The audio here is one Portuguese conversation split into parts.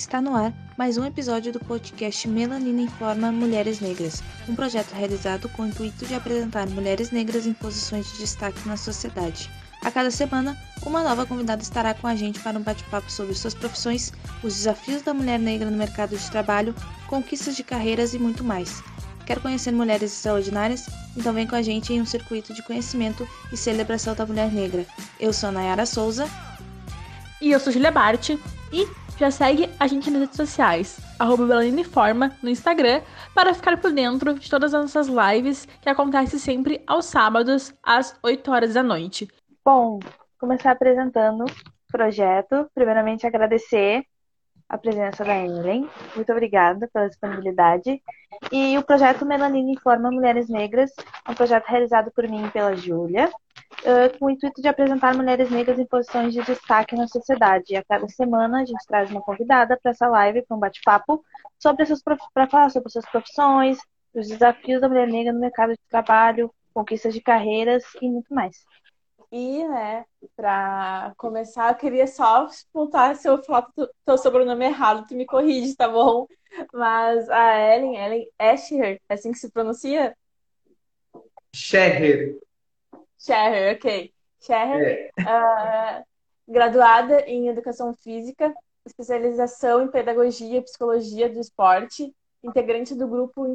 Está no ar mais um episódio do podcast Melanina Informa Mulheres Negras, um projeto realizado com o intuito de apresentar mulheres negras em posições de destaque na sociedade. A cada semana, uma nova convidada estará com a gente para um bate-papo sobre suas profissões, os desafios da mulher negra no mercado de trabalho, conquistas de carreiras e muito mais. Quer conhecer mulheres extraordinárias? Então vem com a gente em um circuito de conhecimento e celebração da mulher negra. Eu sou a Nayara Souza. E eu sou Julia Bart. E já segue a gente nas redes sociais, arroba Informa no Instagram, para ficar por dentro de todas as nossas lives que acontecem sempre aos sábados, às 8 horas da noite. Bom, começar apresentando o projeto. Primeiramente, agradecer a presença da Ellen. Muito obrigada pela disponibilidade. E o projeto Melanina Informa Mulheres Negras é um projeto realizado por mim e pela Júlia, uh, com o intuito de apresentar mulheres negras em posições de destaque na sociedade. E a cada semana a gente traz uma convidada para essa live, para um bate-papo, sobre para falar sobre suas profissões, os desafios da mulher negra no mercado de trabalho, conquistas de carreiras e muito mais. E, né, para começar, eu queria só pontuar se eu falar teu sobrenome errado, tu me corrige, tá bom? Mas a Ellen, Ellen Escher, é assim que se pronuncia? Scherer. Scherer, ok. Scherer, é. uh, graduada em Educação Física, especialização em Pedagogia e Psicologia do Esporte, integrante do grupo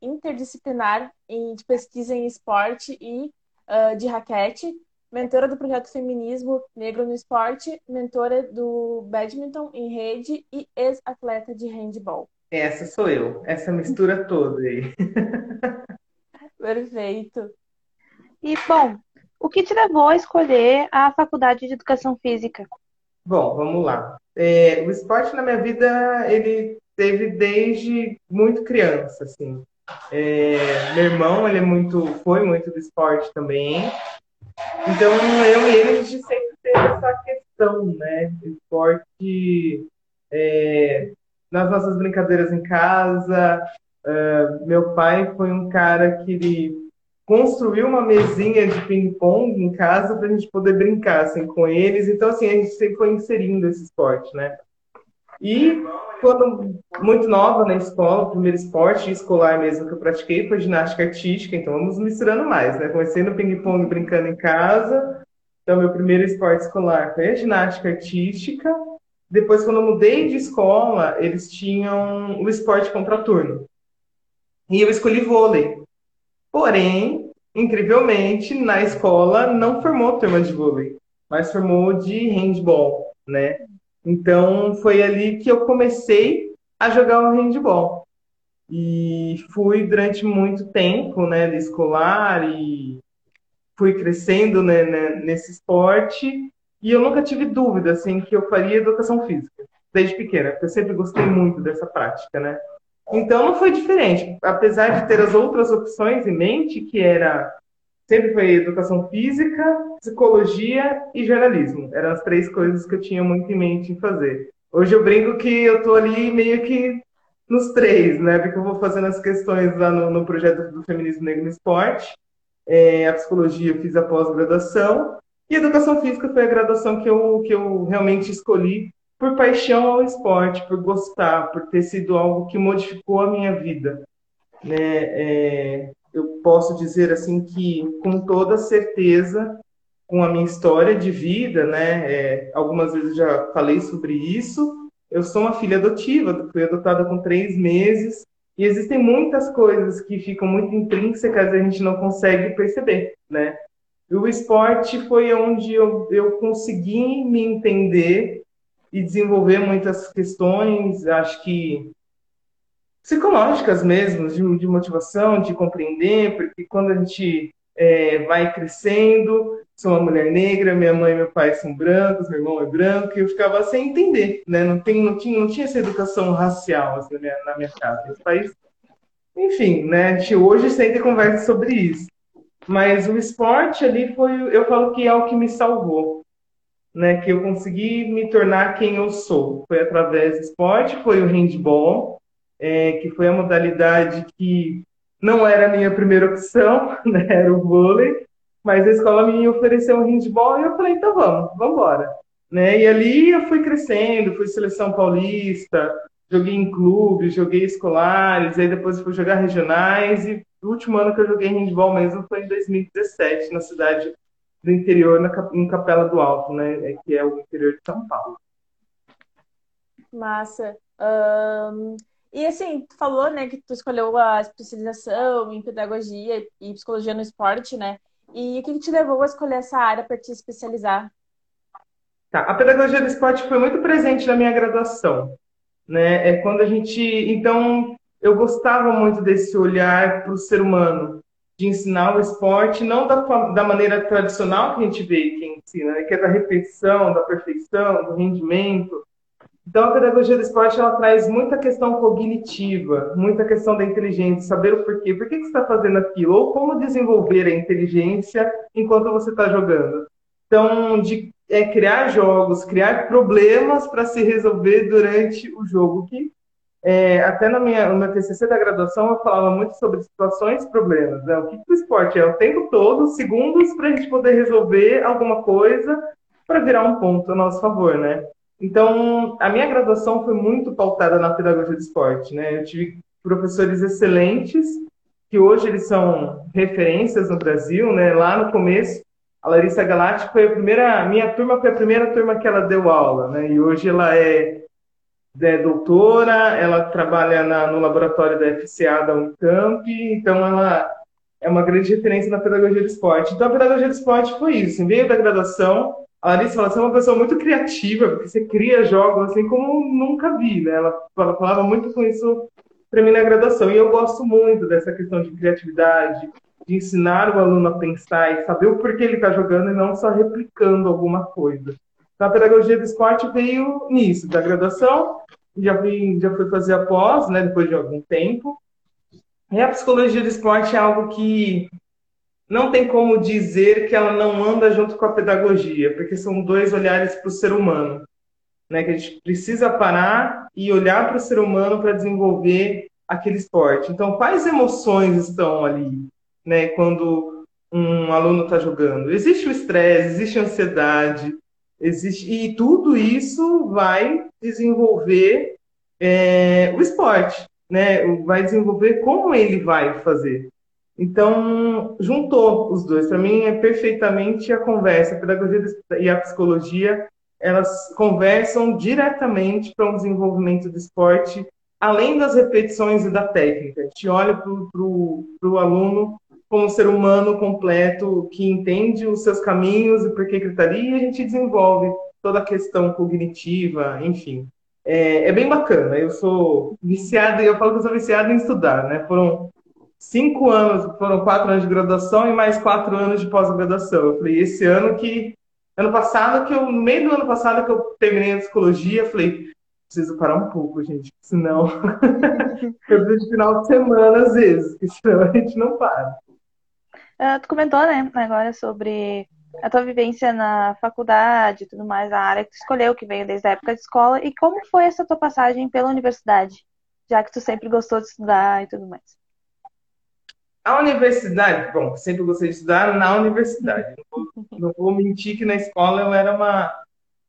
interdisciplinar de pesquisa em esporte e uh, de raquete, mentora do projeto Feminismo Negro no Esporte, mentora do badminton em rede e ex-atleta de handball. Essa sou eu, essa mistura toda aí. Perfeito. E, bom, o que te levou a escolher a Faculdade de Educação Física? Bom, vamos lá. É, o esporte na minha vida, ele teve desde muito criança, assim. É, meu irmão, ele é muito, foi muito do esporte também. Então, eu e ele, a gente sempre teve essa questão, né? Esporte é, nas nossas brincadeiras em casa. Uh, meu pai foi um cara que ele construiu uma mesinha de ping-pong em casa para a gente poder brincar assim, com eles. Então, assim, a gente sempre foi inserindo esse esporte, né? E quando muito nova na escola, o primeiro esporte escolar mesmo que eu pratiquei foi ginástica artística, então vamos misturando mais, né? Comecei no ping-pong brincando em casa, então meu primeiro esporte escolar foi a ginástica artística. Depois, quando eu mudei de escola, eles tinham o esporte contraturno. E eu escolhi vôlei. Porém, incrivelmente, na escola não formou turma de vôlei, mas formou de handball, né? Então foi ali que eu comecei a jogar o handball. E fui durante muito tempo, né, escolar e fui crescendo né, né, nesse esporte. E eu nunca tive dúvida assim que eu faria educação física desde pequena, porque eu sempre gostei muito dessa prática, né? Então não foi diferente, apesar de ter as outras opções em mente, que era sempre foi educação física, psicologia e jornalismo. Eram as três coisas que eu tinha muito em mente em fazer. Hoje eu brinco que eu tô ali meio que nos três, né? Porque eu vou fazendo as questões lá no, no projeto do Feminismo Negro no Esporte. É, a psicologia eu fiz a pós-graduação. E educação física foi a graduação que eu, que eu realmente escolhi por paixão ao esporte, por gostar, por ter sido algo que modificou a minha vida. Né? É, eu posso dizer assim que com toda certeza com a minha história de vida, né? É, algumas vezes já falei sobre isso. Eu sou uma filha adotiva, fui adotada com três meses e existem muitas coisas que ficam muito intrínsecas e a gente não consegue perceber, né? E o esporte foi onde eu, eu consegui me entender e desenvolver muitas questões, acho que psicológicas mesmo, de, de motivação, de compreender, porque quando a gente é, vai crescendo, sou uma mulher negra, minha mãe e meu pai são brancos, meu irmão é branco, e eu ficava sem entender, né? Não, tem, não, tinha, não tinha essa educação racial assim, na, minha, na minha casa. Esse país, enfim, né? A gente hoje sempre conversa sobre isso. Mas o esporte ali foi, eu falo que é o que me salvou, né? Que eu consegui me tornar quem eu sou. Foi através do esporte, foi o handball, é, que foi a modalidade que não era a minha primeira opção, né, era o vôlei, mas a escola me ofereceu um handball e eu falei, então vamos, vamos embora. Né? E ali eu fui crescendo, fui seleção paulista, joguei em clubes, joguei escolares, aí depois fui jogar regionais e o último ano que eu joguei handball mesmo foi em 2017, na cidade do interior, na, em Capela do Alto, né, que é o interior de São Paulo. Massa. Um, e assim, tu falou, né, que tu escolheu a especialização em pedagogia e psicologia no esporte, né? E o que, que te levou a escolher essa área para te especializar? Tá. A pedagogia do esporte foi muito presente na minha graduação, né? É quando a gente, então, eu gostava muito desse olhar para o ser humano, de ensinar o esporte, não da, da maneira tradicional que a gente vê que ensina, né? que é da repetição, da perfeição, do rendimento. Então, a pedagogia do esporte ela traz muita questão cognitiva, muita questão da inteligência, saber o porquê, por que, que você está fazendo aquilo, ou como desenvolver a inteligência enquanto você está jogando. Então, de é, criar jogos, criar problemas para se resolver durante o jogo, que é, até na minha, no meu TCC da graduação eu falava muito sobre situações e problemas. Né? O que, que o esporte é? O tempo todo, segundos, para a gente poder resolver alguma coisa para virar um ponto a nosso favor, né? Então, a minha graduação foi muito pautada na pedagogia do esporte, né? Eu tive professores excelentes, que hoje eles são referências no Brasil, né? Lá no começo, a Larissa Galati foi a primeira, minha turma foi a primeira turma que ela deu aula, né? E hoje ela é é doutora, ela trabalha na, no laboratório da FCA da Unicamp, então ela é uma grande referência na pedagogia do esporte. Então a pedagogia do esporte foi isso, veio da graduação, a Larissa fala, você é uma pessoa muito criativa, porque você cria jogos assim como nunca vi, né? Ela, ela falava muito com isso para mim na graduação, e eu gosto muito dessa questão de criatividade, de ensinar o aluno a pensar e saber o porquê ele está jogando e não só replicando alguma coisa. Então, a pedagogia do esporte veio nisso, da graduação, já fui, já fui fazer a pós, né, depois de algum tempo. E a psicologia do esporte é algo que não tem como dizer que ela não anda junto com a pedagogia, porque são dois olhares para o ser humano. Né, que a gente precisa parar e olhar para o ser humano para desenvolver aquele esporte. Então, quais emoções estão ali, né, quando um aluno está jogando? Existe o estresse, existe a ansiedade, Existe, e tudo isso vai desenvolver é, o esporte, né? Vai desenvolver como ele vai fazer. Então, juntou os dois. Para mim, é perfeitamente a conversa. A pedagogia e a psicologia, elas conversam diretamente para um desenvolvimento do esporte, além das repetições e da técnica. A gente olha para o aluno como um ser humano completo que entende os seus caminhos e por que gritaria, e a gente desenvolve toda a questão cognitiva, enfim. É, é bem bacana. Eu sou viciado, eu falo que eu sou viciado em estudar, né? Foram cinco anos, foram quatro anos de graduação e mais quatro anos de pós-graduação. Eu falei, esse ano que. Ano passado, que eu, no meio do ano passado que eu terminei a psicologia, falei, preciso parar um pouco, gente, senão eu preciso de final de semana às vezes, senão a gente não para. Uh, tu comentou, né, agora sobre a tua vivência na faculdade e tudo mais, a área que tu escolheu, que veio desde a época de escola, e como foi essa tua passagem pela universidade, já que tu sempre gostou de estudar e tudo mais? A universidade, bom, sempre gostei de estudar na universidade. Não vou, não vou mentir que na escola eu era uma,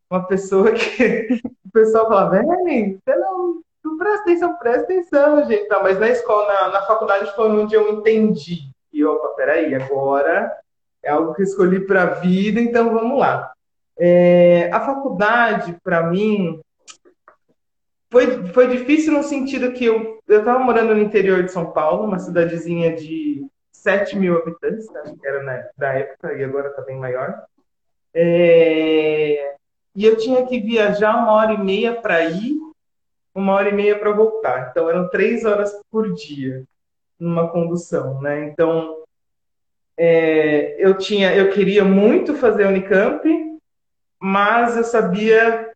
uma pessoa que o pessoal falava, Ellen, você não, não presta atenção, presta atenção, gente. Mas na escola, na, na faculdade foi onde eu entendi e opa, peraí, agora é algo que escolhi para a vida, então vamos lá. É, a faculdade, para mim, foi, foi difícil no sentido que eu estava morando no interior de São Paulo, uma cidadezinha de 7 mil habitantes, acho que era na, da época, e agora está bem maior. É, e eu tinha que viajar uma hora e meia para ir, uma hora e meia para voltar. Então eram três horas por dia numa condução, né? Então, é, eu tinha, eu queria muito fazer Unicamp, mas eu sabia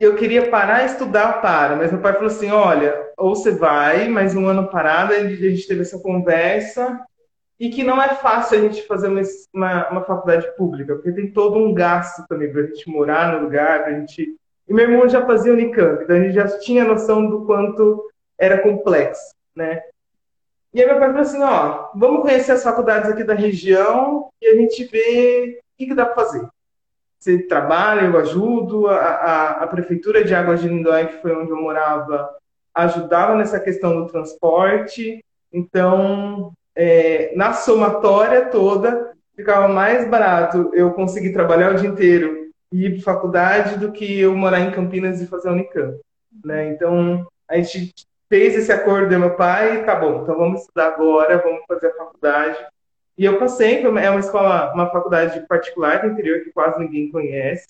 eu queria parar e estudar para, mas meu pai falou assim, olha, ou você vai, mais um ano parado, a gente teve essa conversa, e que não é fácil a gente fazer uma, uma, uma faculdade pública, porque tem todo um gasto também para a gente morar no lugar, a gente... E meu irmão já fazia Unicamp, então a gente já tinha noção do quanto era complexo, né? E aí meu pai falou assim, ó, vamos conhecer as faculdades aqui da região e a gente vê o que, que dá para fazer. você trabalha, eu ajudo. A, a, a prefeitura de Águas de Lindóia, que foi onde eu morava, ajudava nessa questão do transporte. Então, é, na somatória toda, ficava mais barato eu conseguir trabalhar o dia inteiro e ir para faculdade do que eu morar em Campinas e fazer a Unicamp. Né? Então, a gente fez esse acordo com meu pai tá bom, então vamos estudar agora, vamos fazer a faculdade. E eu passei, é uma escola, uma faculdade particular do interior que quase ninguém conhece,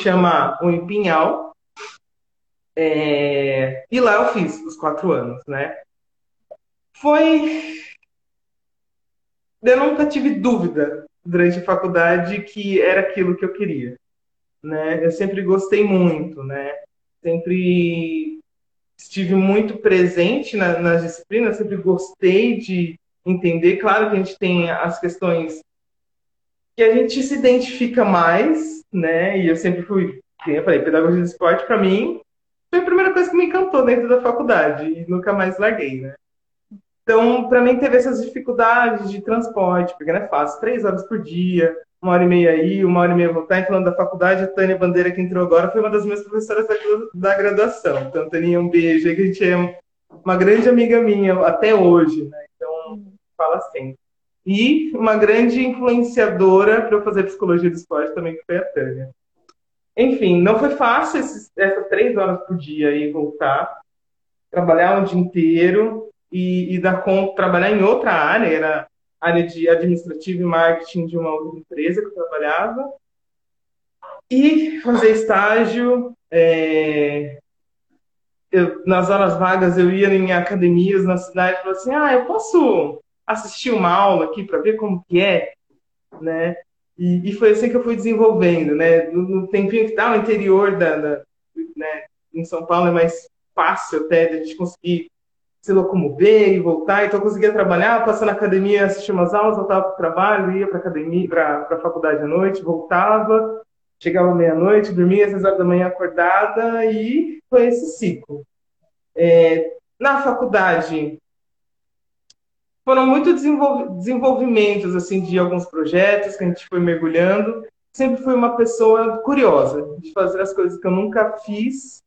chama Unipinhal. É... E lá eu fiz os quatro anos, né? Foi. Eu nunca tive dúvida durante a faculdade que era aquilo que eu queria, né? Eu sempre gostei muito, né? Sempre estive muito presente na, nas disciplinas, sempre gostei de entender. Claro que a gente tem as questões que a gente se identifica mais, né? E eu sempre fui, eu falei, pedagogia do esporte para mim foi a primeira coisa que me encantou dentro da faculdade e nunca mais larguei, né? Então, para mim teve essas dificuldades de transporte, porque não é fácil, três horas por dia, uma hora e meia aí, uma hora e meia voltar. E falando da faculdade, a Tânia Bandeira, que entrou agora, foi uma das minhas professoras da, da graduação. Então, Tânia, um beijo que a gente é uma grande amiga minha até hoje, né? Então, fala sempre. E uma grande influenciadora para eu fazer psicologia do esporte também, que foi a Tânia. Enfim, não foi fácil esses, essas três horas por dia aí voltar, trabalhar um dia inteiro e, e dar conta, trabalhar em outra área, era área de administrativo e marketing de uma outra empresa que eu trabalhava, e fazer estágio. É, eu, nas horas vagas eu ia em academias na cidade e falava assim, ah, eu posso assistir uma aula aqui para ver como que é, né? E, e, foi assim que eu fui desenvolvendo, né? No, no tempinho que tá no interior da, da né? em São Paulo é mais fácil até de a gente conseguir se locomover e voltar. Então eu conseguia trabalhar, passar na academia, assistir umas aulas, voltava para o trabalho, ia para academia, para a faculdade à noite, voltava, chegava meia-noite, dormia às seis horas da manhã acordada e foi esse ciclo. É, na faculdade foram muito desenvolvimentos assim de alguns projetos que a gente foi mergulhando. Sempre fui uma pessoa curiosa de fazer as coisas que eu nunca fiz,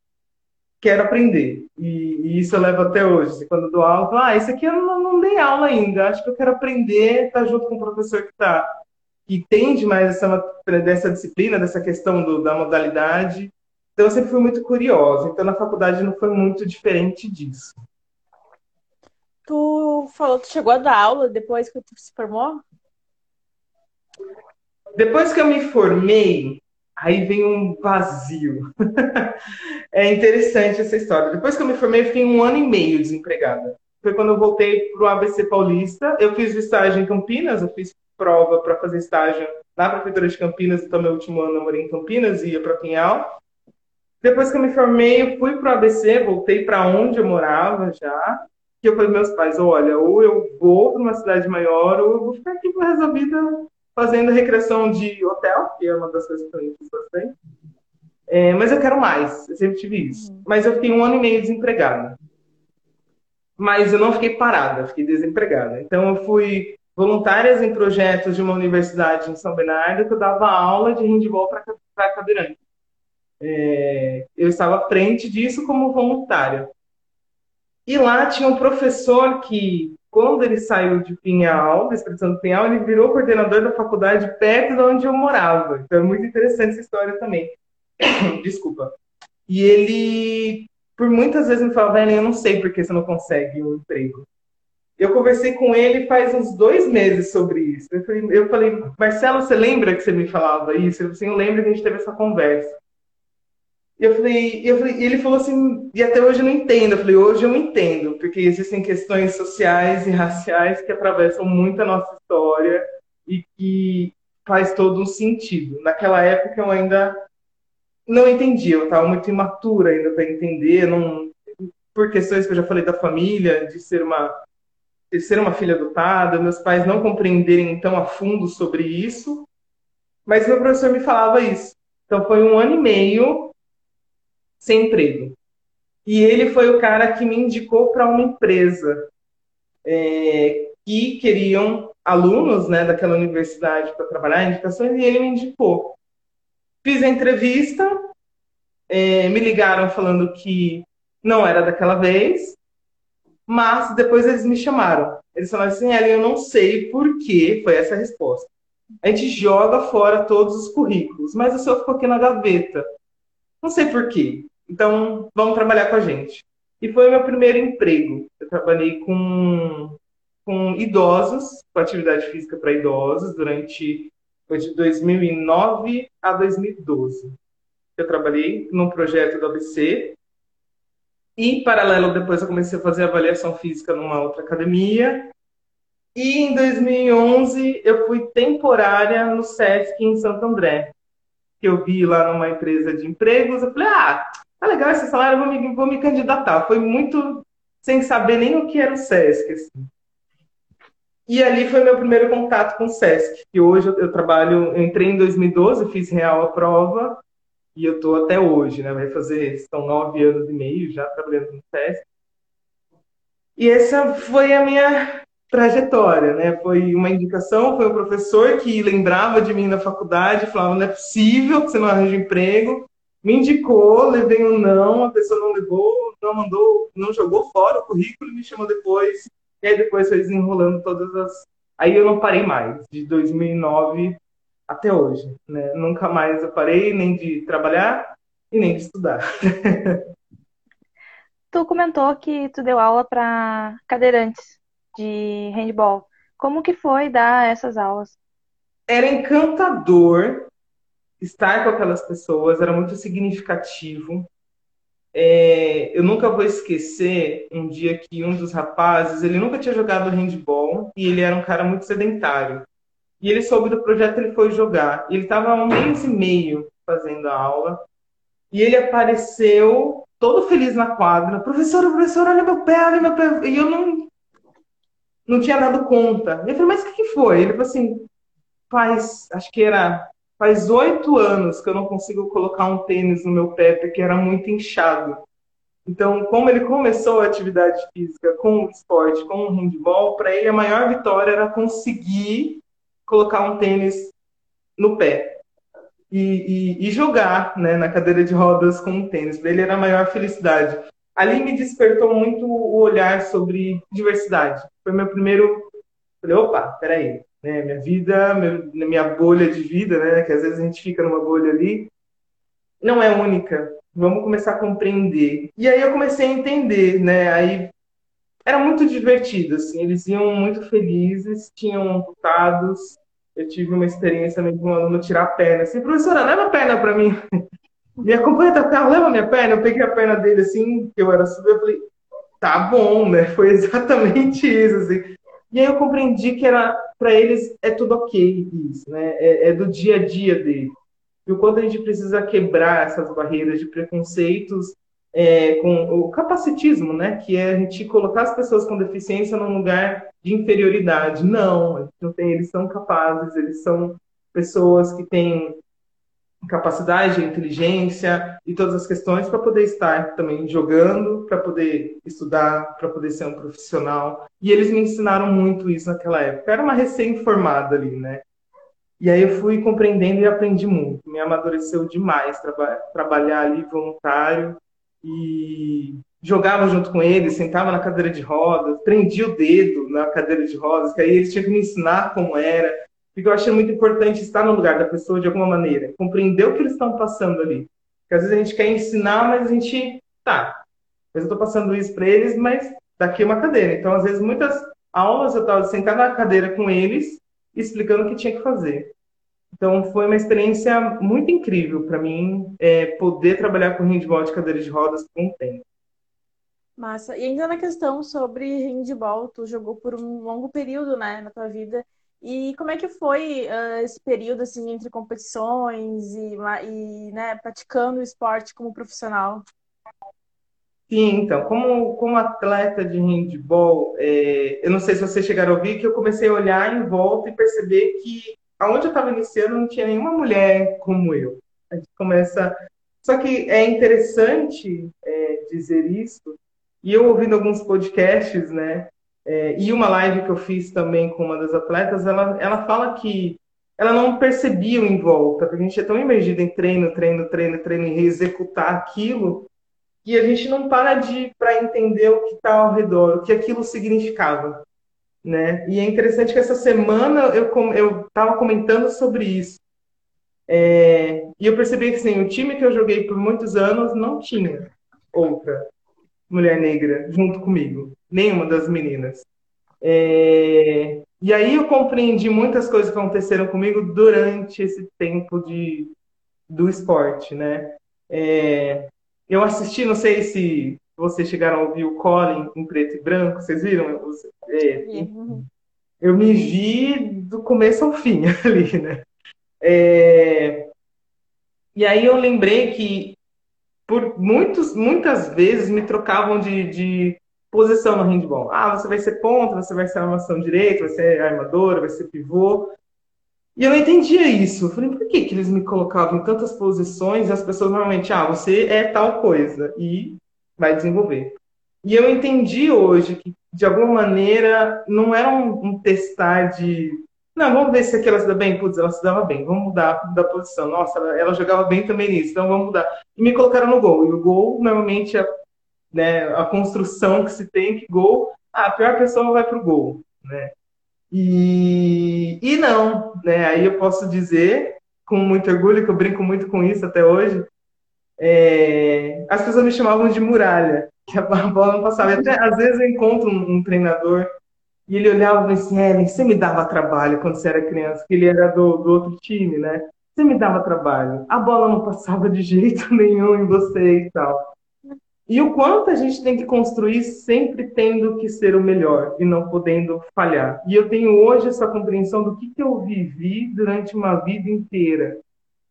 quero aprender. E, e isso eu levo até hoje. Quando eu dou aula, eu falo, ah, isso aqui eu não, não dei aula ainda. Acho que eu quero aprender, estar tá junto com o professor que está que entende mais essa, dessa disciplina, dessa questão do, da modalidade. Então eu sempre fui muito curiosa. Então na faculdade não foi muito diferente disso. Tu falou, tu chegou a dar aula depois que tu se formou? Depois que eu me formei, aí vem um vazio. é interessante essa história. Depois que eu me formei, eu fiquei um ano e meio desempregada. Foi quando eu voltei para o ABC Paulista. Eu fiz estágio em Campinas, eu fiz prova para fazer estágio na Prefeitura de Campinas, então meu último ano eu morei em Campinas e ia para Pinhal. Depois que eu me formei, eu fui para o ABC, voltei para onde eu morava já que eu falei meus pais, olha, ou eu vou para uma cidade maior, ou eu vou ficar aqui da vida fazendo recreação de hotel, que é uma das coisas que eu fiz bastante. É, mas eu quero mais, eu sempre tive isso. Uhum. Mas eu fiquei um ano e meio desempregada. Mas eu não fiquei parada, fiquei desempregada. Então eu fui voluntárias em projetos de uma universidade em São Bernardo que eu dava aula de handball para cadeirante. É, eu estava à frente disso como voluntária. E lá tinha um professor que, quando ele saiu de Pinhal, da Espírito de Pinhal, ele virou coordenador da faculdade perto de onde eu morava. Então é muito interessante essa história também. Desculpa. E ele, por muitas vezes, me falava, eu não sei por que você não consegue um emprego. Eu conversei com ele faz uns dois meses sobre isso. Eu falei, eu falei Marcelo, você lembra que você me falava isso? Eu, assim, eu lembro que a gente teve essa conversa. Eu falei, eu falei, e ele falou assim, e até hoje eu não entendo. Eu falei, hoje eu entendo, porque existem questões sociais e raciais que atravessam muito a nossa história e que faz todo um sentido. Naquela época eu ainda não entendia, eu estava muito imatura ainda para entender, não, por questões que eu já falei da família, de ser uma de ser uma filha adotada, meus pais não compreenderem tão a fundo sobre isso, mas meu professor me falava isso. Então foi um ano e meio sem emprego. E ele foi o cara que me indicou para uma empresa é, que queriam alunos né, daquela universidade para trabalhar indicações, e ele me indicou. fiz a entrevista, é, me ligaram falando que não era daquela vez, mas depois eles me chamaram. Eles falaram assim, Ellen, eu não sei por que foi essa a resposta. A gente joga fora todos os currículos, mas o seu ficou aqui na gaveta. Não sei por quê. Então, vamos trabalhar com a gente. E foi o meu primeiro emprego. Eu trabalhei com, com idosos, com atividade física para idosos, durante foi de 2009 a 2012. Eu trabalhei num projeto do ABC, e, em paralelo, depois eu comecei a fazer avaliação física numa outra academia. E em 2011 eu fui temporária no SESC em Santo André. Que eu vi lá numa empresa de empregos. Eu falei, ah, tá legal esse salário, vou me, vou me candidatar. Foi muito sem saber nem o que era o SESC. Assim. E ali foi meu primeiro contato com o SESC. Que hoje eu, eu trabalho, eu entrei em 2012, fiz real a prova e eu estou até hoje, né? Vai fazer, são nove anos e meio já trabalhando no SESC. E essa foi a minha trajetória, né? Foi uma indicação, foi um professor que lembrava de mim na faculdade, falava, não é possível que você não arranje emprego. Me indicou, levei um não, a pessoa não levou, não mandou, não jogou fora o currículo, me chamou depois. E aí depois foi desenrolando todas as... Aí eu não parei mais, de 2009 até hoje. Né? Nunca mais eu parei nem de trabalhar e nem de estudar. tu comentou que tu deu aula para cadeirantes de handball. Como que foi dar essas aulas? Era encantador estar com aquelas pessoas, era muito significativo. É, eu nunca vou esquecer um dia que um dos rapazes, ele nunca tinha jogado handball e ele era um cara muito sedentário. E ele soube do projeto, ele foi jogar. Ele estava há um mês e meio fazendo a aula. E ele apareceu todo feliz na quadra. Professora, professora, olha meu pé, olha meu pé. E eu não, não tinha dado conta. Eu falei, mas o que, que foi? Ele falou assim, faz, acho que era, faz oito anos que eu não consigo colocar um tênis no meu pé, porque era muito inchado. Então, como ele começou a atividade física com o esporte, com o handball, para ele a maior vitória era conseguir colocar um tênis no pé e, e, e jogar né, na cadeira de rodas com um tênis. Para ele era a maior felicidade. Ali me despertou muito o olhar sobre diversidade. Foi meu primeiro. Falei, opa, peraí. Né, minha vida, meu, minha bolha de vida, né, que às vezes a gente fica numa bolha ali, não é única. Vamos começar a compreender. E aí eu comecei a entender, né? Aí era muito divertido, assim, eles iam muito felizes, tinham amputados, eu tive uma experiência mesmo com um aluno tirar a perna. Assim, professora, leva a perna para mim. Me acompanha até o carro, leva minha perna. Eu peguei a perna dele assim, que eu era super, eu falei, tá bom, né? Foi exatamente isso, assim. E aí eu compreendi que era para eles é tudo ok isso, né? É, é, do dia a dia dele. E o quanto a gente precisa quebrar essas barreiras de preconceitos é, com o capacitismo, né? Que é a gente colocar as pessoas com deficiência num lugar de inferioridade. Não, não tem, eles são capazes, eles são pessoas que têm capacidade, inteligência e todas as questões para poder estar também jogando, para poder estudar, para poder ser um profissional. E eles me ensinaram muito isso naquela época. Eu era uma recém-formada ali, né? E aí eu fui compreendendo e aprendi muito. Me amadureceu demais traba trabalhar ali voluntário e jogava junto com eles, sentava na cadeira de rodas, prendia o dedo na cadeira de rodas, que aí eles tinham que me ensinar como era. Porque eu achei muito importante estar no lugar da pessoa de alguma maneira, compreender o que eles estão passando ali. Porque às vezes a gente quer ensinar, mas a gente, tá, eu estou passando isso para eles, mas daqui é uma cadeira. Então, às vezes, muitas aulas eu estava sentada na cadeira com eles, explicando o que tinha que fazer. Então, foi uma experiência muito incrível para mim é, poder trabalhar com handball de cadeira de rodas por um tempo. Massa. E ainda na questão sobre handball, tu jogou por um longo período, né, na tua vida. E como é que foi uh, esse período, assim, entre competições e, e né, praticando o esporte como profissional? Sim, então, como, como atleta de handball, é, eu não sei se vocês chegaram a ouvir, que eu comecei a olhar em volta e perceber que aonde eu estava iniciando não tinha nenhuma mulher como eu. A gente começa. Só que é interessante é, dizer isso, e eu ouvindo alguns podcasts, né? É, e uma live que eu fiz também com uma das atletas, ela, ela fala que ela não percebia o em volta, porque a gente é tão imergido em treino, treino, treino, treino e executar aquilo, que a gente não para de para entender o que está ao redor, o que aquilo significava, né? E é interessante que essa semana eu estava comentando sobre isso é, e eu percebi que assim, o time que eu joguei por muitos anos não tinha outra mulher negra junto comigo, nenhuma das meninas. É, e aí eu compreendi muitas coisas que aconteceram comigo durante esse tempo de, do esporte, né? É, eu assisti, não sei se vocês chegaram a ouvir o Colin em preto e branco, vocês viram? É, eu me vi do começo ao fim ali, né? É... E aí eu lembrei que por muitos, muitas vezes me trocavam de, de posição no handball. Ah, você vai ser ponta, você vai ser armação direita, vai ser armadora, vai ser pivô. E eu não entendia isso. Eu falei, por que, que eles me colocavam em tantas posições e as pessoas normalmente, ah, você é tal coisa e vai desenvolver. E eu entendi hoje que, de alguma maneira, não era um, um testar de não, vamos ver se aqui ela se dá bem. Putz, ela se dava bem. Vamos mudar da posição. Nossa, ela, ela, jogava bem também nisso. Então vamos mudar. E me colocaram no gol. E o gol, normalmente, é né, a construção que se tem que gol, a pior pessoa vai pro gol, né? E, e não, né? Aí eu posso dizer com muito orgulho, que eu brinco muito com isso até hoje, é, as pessoas me chamavam de muralha, que a bola não passava. E até às vezes eu encontro um, um treinador e ele olhava e assim, Ellen, você me dava trabalho quando você era criança, que ele era do, do outro time, né? Você me dava trabalho. A bola não passava de jeito nenhum em você e tal. E o quanto a gente tem que construir sempre tendo que ser o melhor e não podendo falhar. E eu tenho hoje essa compreensão do que, que eu vivi durante uma vida inteira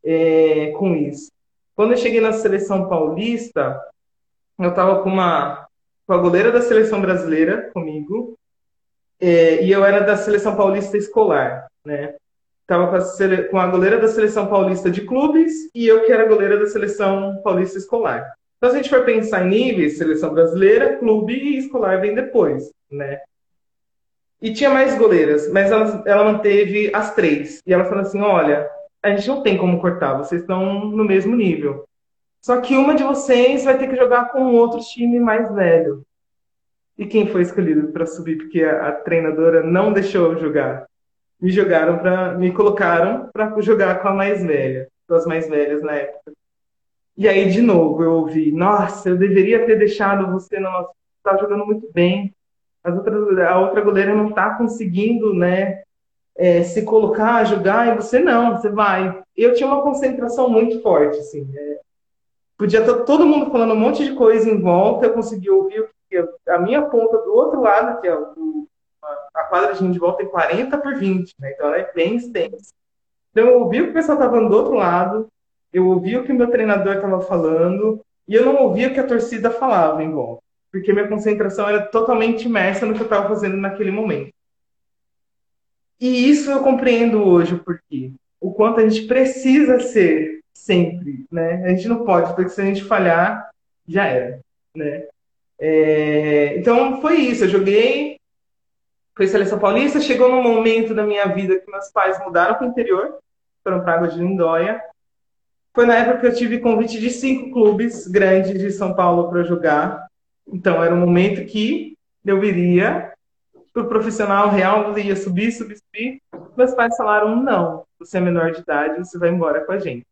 é, com isso. Quando eu cheguei na seleção paulista, eu estava com uma com a goleira da seleção brasileira comigo, é, e eu era da seleção paulista escolar, né? Tava com a, com a goleira da seleção paulista de clubes e eu que era goleira da seleção paulista escolar. Então, se a gente for pensar em níveis, seleção brasileira, clube e escolar vem depois, né? E tinha mais goleiras, mas ela, ela manteve as três. E ela falou assim: olha, a gente não tem como cortar, vocês estão no mesmo nível. Só que uma de vocês vai ter que jogar com outro time mais velho. E quem foi escolhido para subir porque a, a, treinadora não deixou eu jogar? Me jogaram para me colocaram para jogar com a mais velha, com as mais velhas na época. E aí de novo eu ouvi, nossa, eu deveria ter deixado você, não, está jogando muito bem. As outras, a outra goleira não está conseguindo, né, é, se colocar, jogar, e você não, você vai. Eu tinha uma concentração muito forte, assim. É, podia estar todo mundo falando um monte de coisa em volta, eu conseguia ouvir o que a minha ponta do outro lado, que é o, a quadra de handball, tem 40 por 20, né? Então ela é bem extensa. Então eu ouvi o que o pessoal estava do outro lado, eu ouvi o que o meu treinador estava falando, e eu não ouvia o que a torcida falava em volta, porque minha concentração era totalmente imersa no que eu estava fazendo naquele momento. E isso eu compreendo hoje o porquê. O quanto a gente precisa ser sempre, né? A gente não pode, porque se a gente falhar, já era, né? É, então foi isso, eu joguei, foi seleção paulista, chegou num momento da minha vida que meus pais mudaram para o interior, foram para Água de Lindóia. Foi na época que eu tive convite de cinco clubes grandes de São Paulo para jogar. Então era um momento que eu iria para o profissional real, ia subir, subir, subir. Meus pais falaram: não, você é menor de idade, você vai embora com a gente.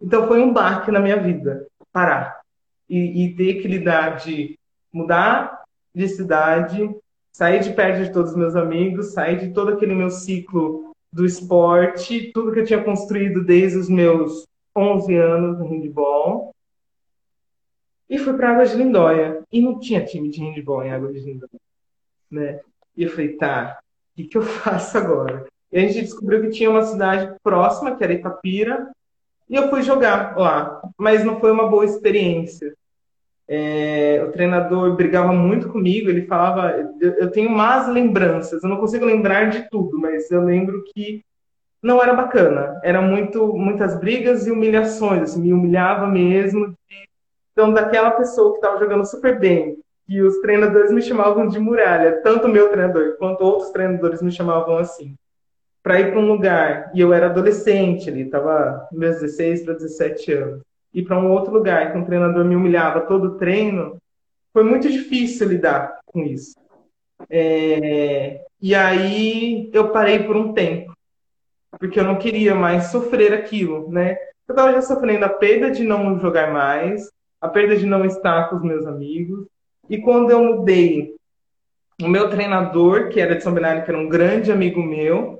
Então foi um baque na minha vida, parar e, e ter que lidar de mudar de cidade, sair de perto de todos os meus amigos, sair de todo aquele meu ciclo do esporte, tudo que eu tinha construído desde os meus 11 anos no handball. E fui para Água de Lindóia. E não tinha time de handball em Água de Lindóia. Né? E eu falei, tá, o que, que eu faço agora? E a gente descobriu que tinha uma cidade próxima, que era Itapira, e eu fui jogar lá. Mas não foi uma boa experiência. É, o treinador brigava muito comigo, ele falava. Eu, eu, tenho más lembranças, eu não consigo lembrar de tudo, mas eu lembro que não era bacana. Era muito, muitas brigas e humilhações, assim, me humilhava mesmo. Então, daquela pessoa que estava jogando super bem, e os treinadores me chamavam de muralha, tanto meu treinador quanto outros treinadores me chamavam assim. para ir para um lugar, e eu era adolescente ali, estava meus 16 para 17 anos, ir para um outro lugar que um treinador me humilhava todo o treino, foi muito difícil lidar com isso. É, e aí eu parei por um tempo, porque eu não queria mais sofrer aquilo, né? Eu estava já sofrendo a perda de não jogar mais, a perda de não estar com os meus amigos, e quando eu mudei, o meu treinador, que era de São Bernardo, que era um grande amigo meu,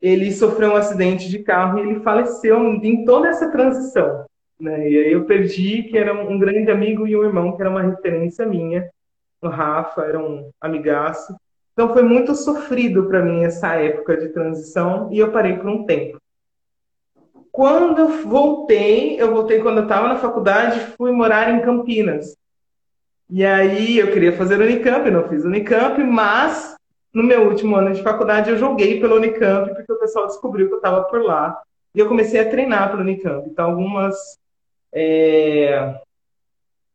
ele sofreu um acidente de carro e ele faleceu em toda essa transição. Né? E aí eu perdi, que era um grande amigo e um irmão, que era uma referência minha. O Rafa era um amigaço. Então foi muito sofrido para mim essa época de transição e eu parei por um tempo. Quando eu voltei, eu voltei quando eu estava na faculdade, fui morar em Campinas. E aí eu queria fazer Unicamp, não fiz Unicamp, mas no meu último ano de faculdade eu joguei pelo Unicamp, porque o pessoal descobriu que eu estava por lá. E eu comecei a treinar pelo Unicamp. Então, algumas. É...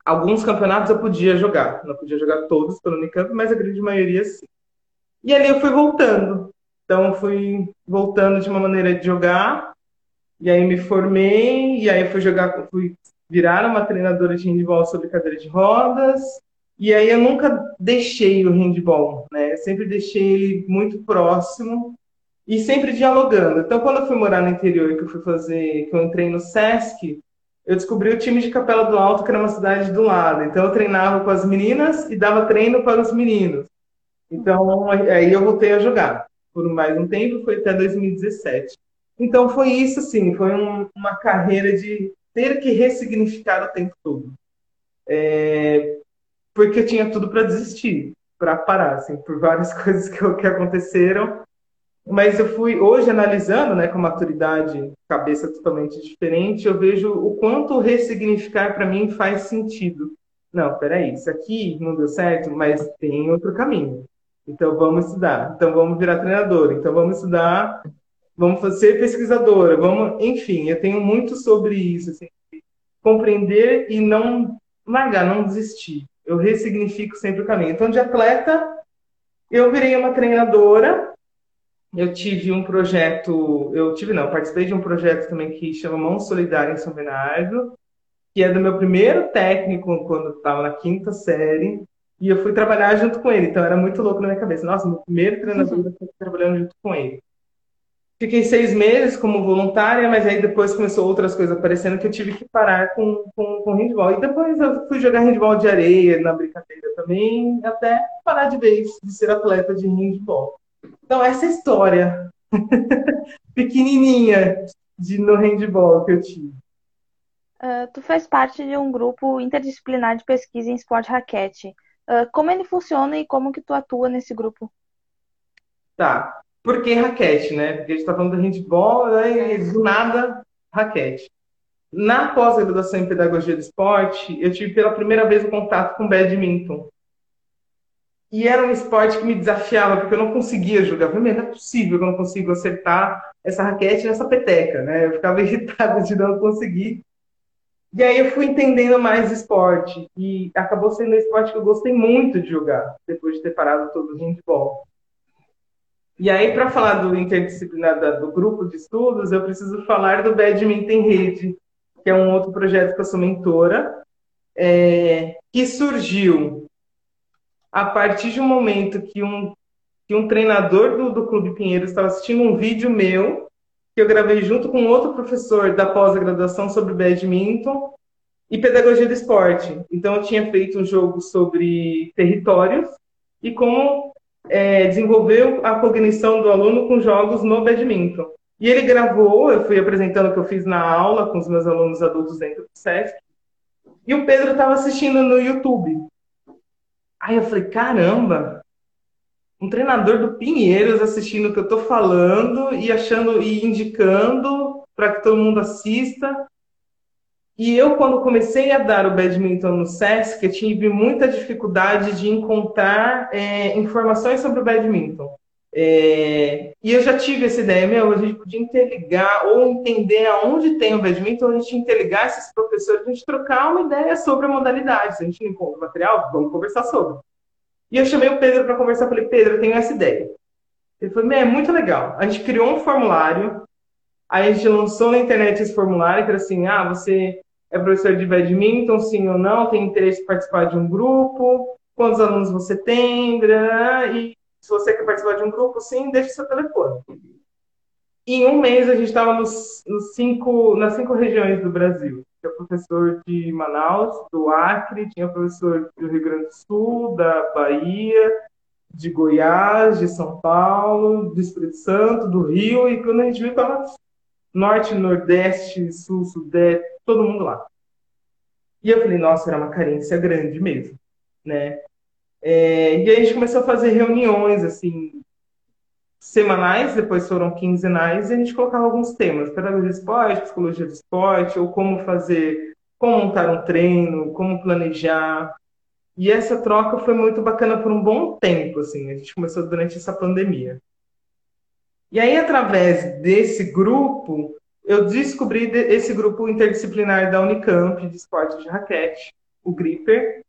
Alguns campeonatos eu podia jogar. Não podia jogar todos pelo Unicamp, mas a grande maioria sim. E ali eu fui voltando. Então, fui voltando de uma maneira de jogar. E aí me formei. E aí fui jogar, fui virar uma treinadora de handball sobre cadeira de rodas. E aí eu nunca deixei o handball, né? Eu sempre deixei ele muito próximo e sempre dialogando. Então, quando eu fui morar no interior, que eu fui fazer, que eu entrei no SESC, eu descobri o time de Capela do Alto, que era uma cidade do lado. Então, eu treinava com as meninas e dava treino para os meninos. Então, aí eu voltei a jogar por mais um tempo, foi até 2017. Então, foi isso, sim, foi um, uma carreira de ter que ressignificar o tempo todo. É, porque eu tinha tudo para desistir, para parar, assim, por várias coisas que, que aconteceram. Mas eu fui, hoje, analisando, né, com maturidade, cabeça totalmente diferente, eu vejo o quanto ressignificar para mim faz sentido. Não, peraí, isso aqui não deu certo, mas tem outro caminho. Então vamos estudar. Então vamos virar treinador. Então vamos estudar. Vamos ser pesquisadora. Vamos, enfim, eu tenho muito sobre isso, assim, compreender e não largar, não desistir eu ressignifico sempre o caminho. Então, de atleta, eu virei uma treinadora. Eu tive um projeto, eu tive não, participei de um projeto também que chama Mão Solidária em São Bernardo, que é do meu primeiro técnico quando estava na quinta série, e eu fui trabalhar junto com ele. Então era muito louco na minha cabeça. Nossa, meu primeiro treinador, fui trabalhando junto com ele. Fiquei seis meses como voluntária, mas aí depois começou outras coisas aparecendo que eu tive que parar com, com, com handball. E depois eu fui jogar handball de areia na brincadeira também, até parar de vez de ser atleta de handball. Então, essa história pequenininha de, no handball que eu tive. Uh, tu faz parte de um grupo interdisciplinar de pesquisa em esporte raquete. Uh, como ele funciona e como que tu atua nesse grupo? Tá. Por que raquete, né? Porque a gente está falando do handball, né? e do nada, raquete. Na pós-graduação em pedagogia do esporte, eu tive pela primeira vez o contato com badminton. E era um esporte que me desafiava, porque eu não conseguia jogar. Falei, não é possível que eu não consiga acertar essa raquete nessa peteca, né? Eu ficava irritada de não conseguir. E aí eu fui entendendo mais esporte. E acabou sendo um esporte que eu gostei muito de jogar, depois de ter parado todo o handball. E aí, para falar do interdisciplinar do grupo de estudos, eu preciso falar do Badminton em Rede, que é um outro projeto que eu sou mentora, é, que surgiu a partir de um momento que um, que um treinador do, do Clube Pinheiro estava assistindo um vídeo meu, que eu gravei junto com outro professor da pós-graduação sobre badminton e pedagogia do esporte. Então, eu tinha feito um jogo sobre territórios e como é, desenvolveu a cognição do aluno com jogos no badminton. E ele gravou, eu fui apresentando o que eu fiz na aula com os meus alunos adultos dentro do SESC, e o Pedro estava assistindo no YouTube. Aí eu falei, caramba, um treinador do Pinheiros assistindo o que eu estou falando e achando e indicando para que todo mundo assista. E eu, quando comecei a dar o badminton no SESC, eu tive muita dificuldade de encontrar é, informações sobre o badminton. É, e eu já tive essa ideia, meu, a gente podia interligar ou entender aonde tem o badminton, a gente interligar esses professores, a gente trocar uma ideia sobre a modalidade. Se a gente não encontra material, vamos conversar sobre. E eu chamei o Pedro para conversar, falei, Pedro, eu tenho essa ideia. Ele falou, é muito legal. A gente criou um formulário, aí a gente lançou na internet esse formulário, que era assim, ah, você é professor de badminton, sim ou não, tem interesse em participar de um grupo, quantos alunos você tem, e se você quer participar de um grupo, sim, deixe seu telefone. Em um mês a gente estava nos, nos, cinco, nas cinco regiões do Brasil. Tinha professor de Manaus, do Acre, tinha professor do Rio Grande do Sul, da Bahia, de Goiás, de São Paulo, do Espírito Santo, do Rio, e quando a gente viu, estava norte, nordeste, sul, sudeste, todo mundo lá. E eu falei, nossa, era uma carência grande mesmo, né? É, e aí a gente começou a fazer reuniões, assim, semanais, depois foram quinzenais, e a gente colocava alguns temas, pedagogia de esporte, psicologia do esporte, ou como fazer, como montar um treino, como planejar. E essa troca foi muito bacana por um bom tempo, assim, a gente começou durante essa pandemia. E aí, através desse grupo, eu descobri esse grupo interdisciplinar da Unicamp de esporte de raquete, o Gripper,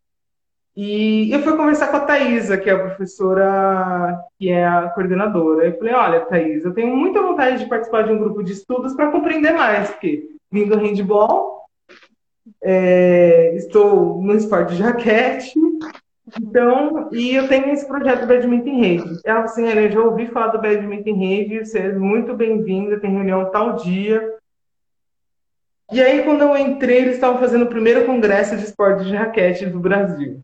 e eu fui conversar com a Thaisa, que é a professora, que é a coordenadora. Eu falei, olha, Thaisa, eu tenho muita vontade de participar de um grupo de estudos para compreender mais, porque vim do handball, é, estou no esporte de raquete, então, e eu tenho esse projeto Badminton Rede. Ela assim, eu já ouvi falar do Badminton Rede, você é muito bem-vinda, tem reunião tal dia. E aí, quando eu entrei, eles estavam fazendo o primeiro congresso de esporte de raquete do Brasil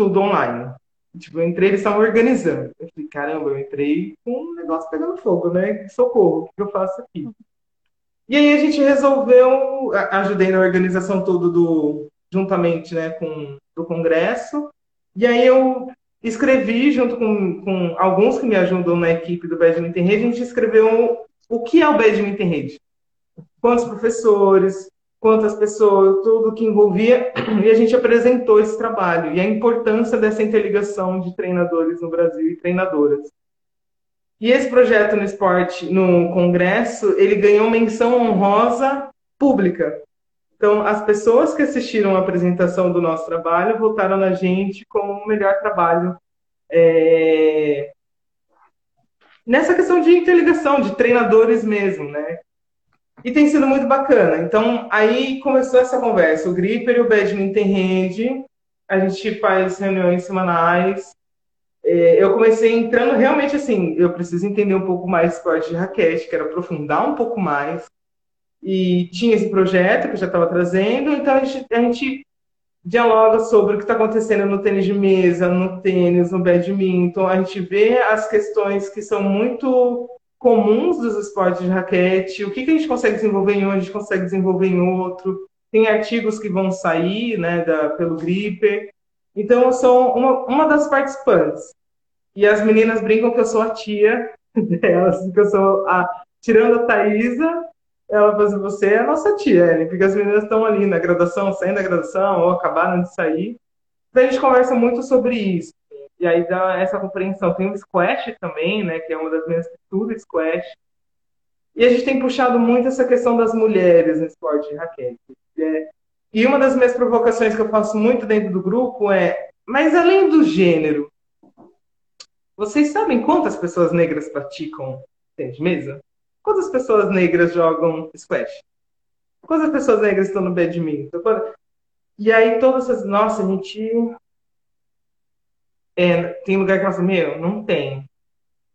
tudo online. Tipo, eu entrei, eles estavam organizando. Eu falei, caramba, eu entrei com um negócio pegando fogo, né? Socorro, o que eu faço aqui? E aí a gente resolveu, ajudei na organização toda do, juntamente né, com do congresso. E aí eu escrevi, junto com, com alguns que me ajudam na equipe do Badminton Rede, a gente escreveu o que é o Badminton Rede. Quantos professores, quantas pessoas, tudo que envolvia, e a gente apresentou esse trabalho e a importância dessa interligação de treinadores no Brasil e treinadoras. E esse projeto no esporte, no congresso, ele ganhou menção honrosa pública. Então, as pessoas que assistiram a apresentação do nosso trabalho votaram na gente como o melhor trabalho é... nessa questão de interligação, de treinadores mesmo, né? E tem sido muito bacana. Então, aí começou essa conversa. O Gripper e o Badminton Rede. A gente faz reuniões semanais. É, eu comecei entrando realmente assim, eu preciso entender um pouco mais esporte de raquete, quero aprofundar um pouco mais. E tinha esse projeto que eu já estava trazendo, então a gente, a gente dialoga sobre o que está acontecendo no tênis de mesa, no tênis, no badminton. A gente vê as questões que são muito comuns dos esportes de raquete, o que, que a gente consegue desenvolver em um, a gente consegue desenvolver em outro. Tem artigos que vão sair né, da, pelo Gripper. Então, eu sou uma, uma das participantes. E as meninas brincam que eu sou a tia delas, que eu sou a. Tirando a Thaisa, ela fala assim, você é a nossa tia, né? porque as meninas estão ali na graduação, saindo da graduação, ou acabaram de sair. Então, a gente conversa muito sobre isso. E aí dá essa compreensão. Tem o squash também, né? Que é uma das minhas que estuda squash. E a gente tem puxado muito essa questão das mulheres no esporte de raquete. É, e uma das minhas provocações que eu faço muito dentro do grupo é: mas além do gênero, vocês sabem quantas pessoas negras praticam tênis de mesa? Quantas pessoas negras jogam squash? Quantas pessoas negras estão no badminton? E aí todas essas, nossa, a gente é, tem lugar que fala meu, não tem.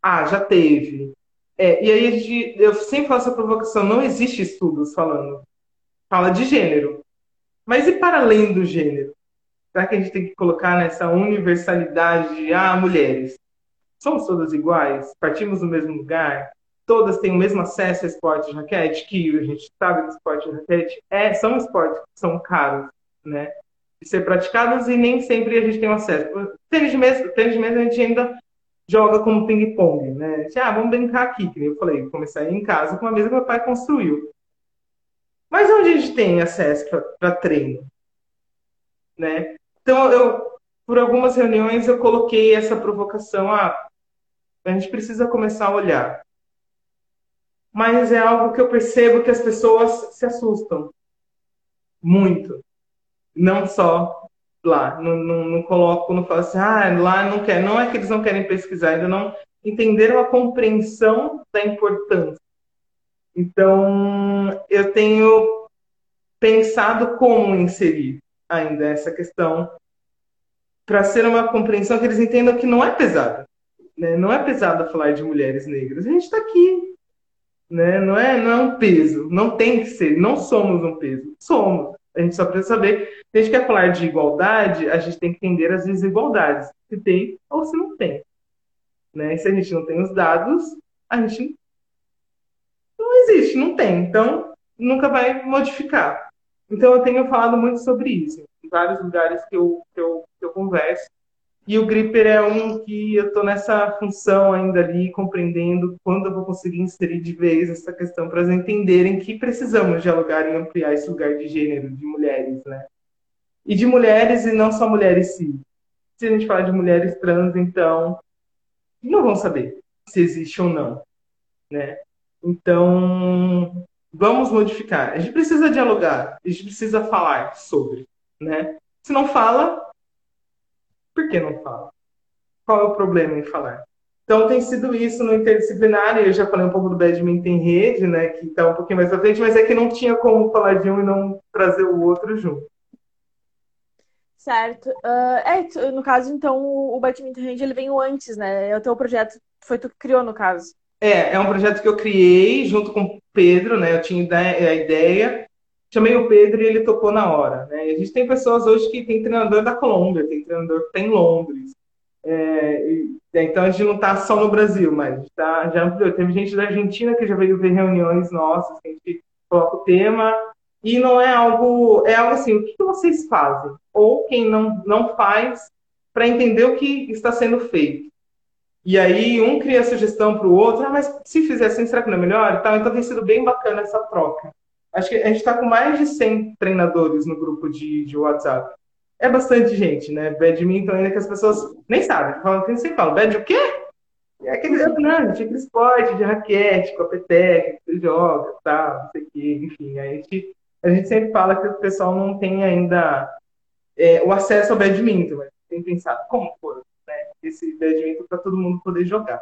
Ah, já teve. É, e aí gente, eu sempre faço a provocação, não existe estudos falando. Fala de gênero. Mas e para além do gênero? Será que a gente tem que colocar nessa universalidade de, ah, mulheres, somos todas iguais? Partimos do mesmo lugar? Todas têm o mesmo acesso a esporte de raquete? Que a gente sabe que esporte de raquete é, são esportes que são caros, né? De ser praticadas e nem sempre a gente tem acesso. Tênis de mesa, tênis de mesa a gente ainda joga como ping-pong, né? Ah, vamos brincar aqui, que eu falei, comecei em casa com uma mesa que meu pai construiu. Mas onde a gente tem acesso para treino? Né? Então, eu, por algumas reuniões, eu coloquei essa provocação, ah, a gente precisa começar a olhar. Mas é algo que eu percebo que as pessoas se assustam muito não só lá. Não, não, não coloco, não falo assim, ah, lá não quer. Não é que eles não querem pesquisar, ainda não entenderam a compreensão da importância. Então, eu tenho pensado como inserir ainda essa questão para ser uma compreensão que eles entendam que não é pesada. Né? Não é pesado falar de mulheres negras. A gente está aqui. Né? Não, é, não é um peso. Não tem que ser. Não somos um peso. Somos. A gente só precisa saber. Se a gente quer falar de igualdade, a gente tem que entender as desigualdades. Se tem ou se não tem. Né? Se a gente não tem os dados, a gente não existe, não tem. Então, nunca vai modificar. Então, eu tenho falado muito sobre isso, em vários lugares que eu, que eu, que eu converso. E o Gripper é um que eu estou nessa função ainda ali, compreendendo quando eu vou conseguir inserir de vez essa questão para eles entenderem que precisamos dialogar e ampliar esse lugar de gênero, de mulheres, né? E de mulheres e não só mulheres cis. Se a gente falar de mulheres trans, então, não vão saber se existe ou não, né? Então, vamos modificar. A gente precisa dialogar, a gente precisa falar sobre, né? Se não fala, por que não fala? Qual é o problema em falar? Então tem sido isso no interdisciplinar, eu já falei um pouco do badminton em rede, né, que está um pouquinho mais à frente, mas é que não tinha como falar de um e não trazer o outro junto. Certo. Uh, é, no caso, então, o badminton rede ele veio antes, né? É o teu projeto, foi tu que criou, no caso. É, é um projeto que eu criei junto com o Pedro, né? Eu tinha a ideia, chamei o Pedro e ele tocou na hora, né? A gente tem pessoas hoje que tem treinador da Colômbia, tem treinador que tem em Londres. É, e, então a gente não está só no Brasil, mas tá, já ampliou. Teve gente da Argentina que já veio ver reuniões nossas, que a gente coloca o tema, e não é algo, é algo assim, o que vocês fazem? Ou quem não, não faz, para entender o que está sendo feito. E aí um cria sugestão para o outro, ah, mas se fizer assim, será que não é melhor? Então tem sido bem bacana essa troca. Acho que a gente está com mais de 100 treinadores no grupo de, de WhatsApp. É bastante gente, né? Badminton ainda que as pessoas nem sabem. Falam, quem você fala? Bad o quê? É aquele, não, gente, aquele esporte de raquete, com a peteca, que você joga, tá, não sei o quê, enfim. A gente, a gente sempre fala que o pessoal não tem ainda é, o acesso ao badminton, mas tem pensado como for esse badminton para todo mundo poder jogar.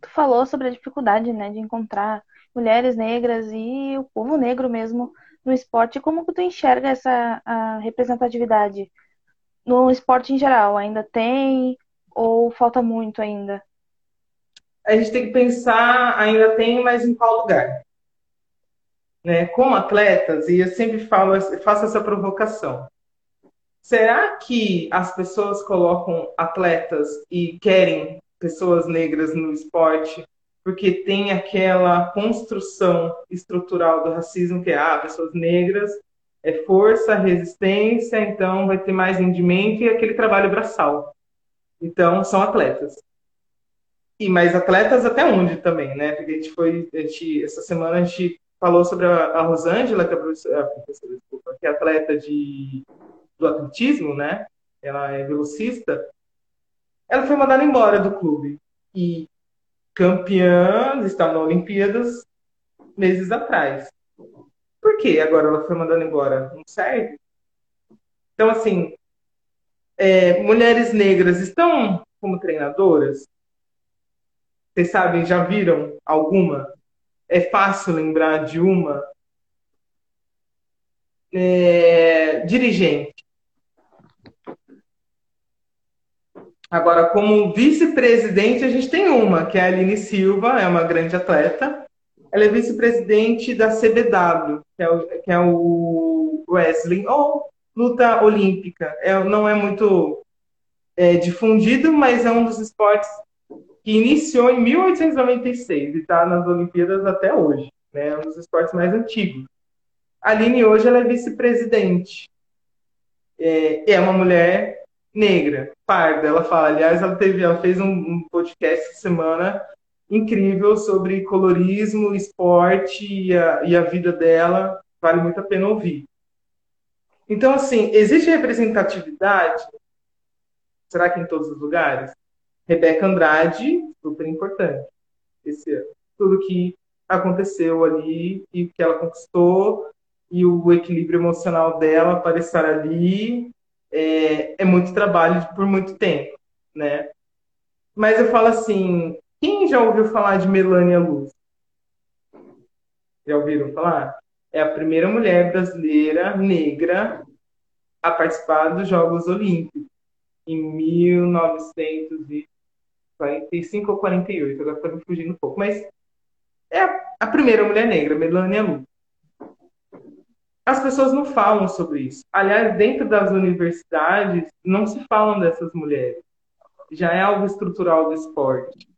Tu falou sobre a dificuldade, né, de encontrar mulheres negras e o povo negro mesmo no esporte. Como que tu enxerga essa representatividade no esporte em geral? Ainda tem ou falta muito ainda? A gente tem que pensar, ainda tem, mas em qual lugar? Né? Como atletas, e eu sempre falo, faço essa provocação. Será que as pessoas colocam atletas e querem pessoas negras no esporte porque tem aquela construção estrutural do racismo que é ah, pessoas negras é força, resistência, então vai ter mais rendimento e aquele trabalho braçal. Então são atletas. E mais atletas até onde também, né? Porque a gente foi, a gente, essa semana a gente falou sobre a, a Rosângela, que é professora, a professora desculpa, que é atleta de do atletismo, né? Ela é velocista. Ela foi mandada embora do clube. E campeã, está na Olimpíadas meses atrás. Por que agora ela foi mandada embora? Não serve? Então, assim, é, mulheres negras estão como treinadoras? Vocês sabem, já viram alguma? É fácil lembrar de uma? É, dirigente. Agora, como vice-presidente, a gente tem uma, que é a Aline Silva, é uma grande atleta. Ela é vice-presidente da CBW, que é o, que é o wrestling, ou luta olímpica. É, não é muito é, difundido, mas é um dos esportes que iniciou em 1896 e está nas Olimpíadas até hoje. Né? É um dos esportes mais antigos. A Aline hoje ela é vice-presidente. É, é uma mulher negra, parda. Ela fala, aliás, ela teve, ela fez um, um podcast semana incrível sobre colorismo, esporte e a, e a vida dela. Vale muito a pena ouvir. Então, assim, existe representatividade? Será que em todos os lugares? Rebeca Andrade, super importante esse ano. Tudo que aconteceu ali e que ela conquistou e o equilíbrio emocional dela estar ali é, é muito trabalho por muito tempo, né? Mas eu falo assim, quem já ouviu falar de Melania Luz? Já ouviram falar? É a primeira mulher brasileira negra a participar dos Jogos Olímpicos em 1945 ou 48, agora estou me fugindo um pouco, mas é a primeira mulher negra, Melania Luz. As pessoas não falam sobre isso. Aliás, dentro das universidades, não se falam dessas mulheres. Já é algo estrutural do esporte.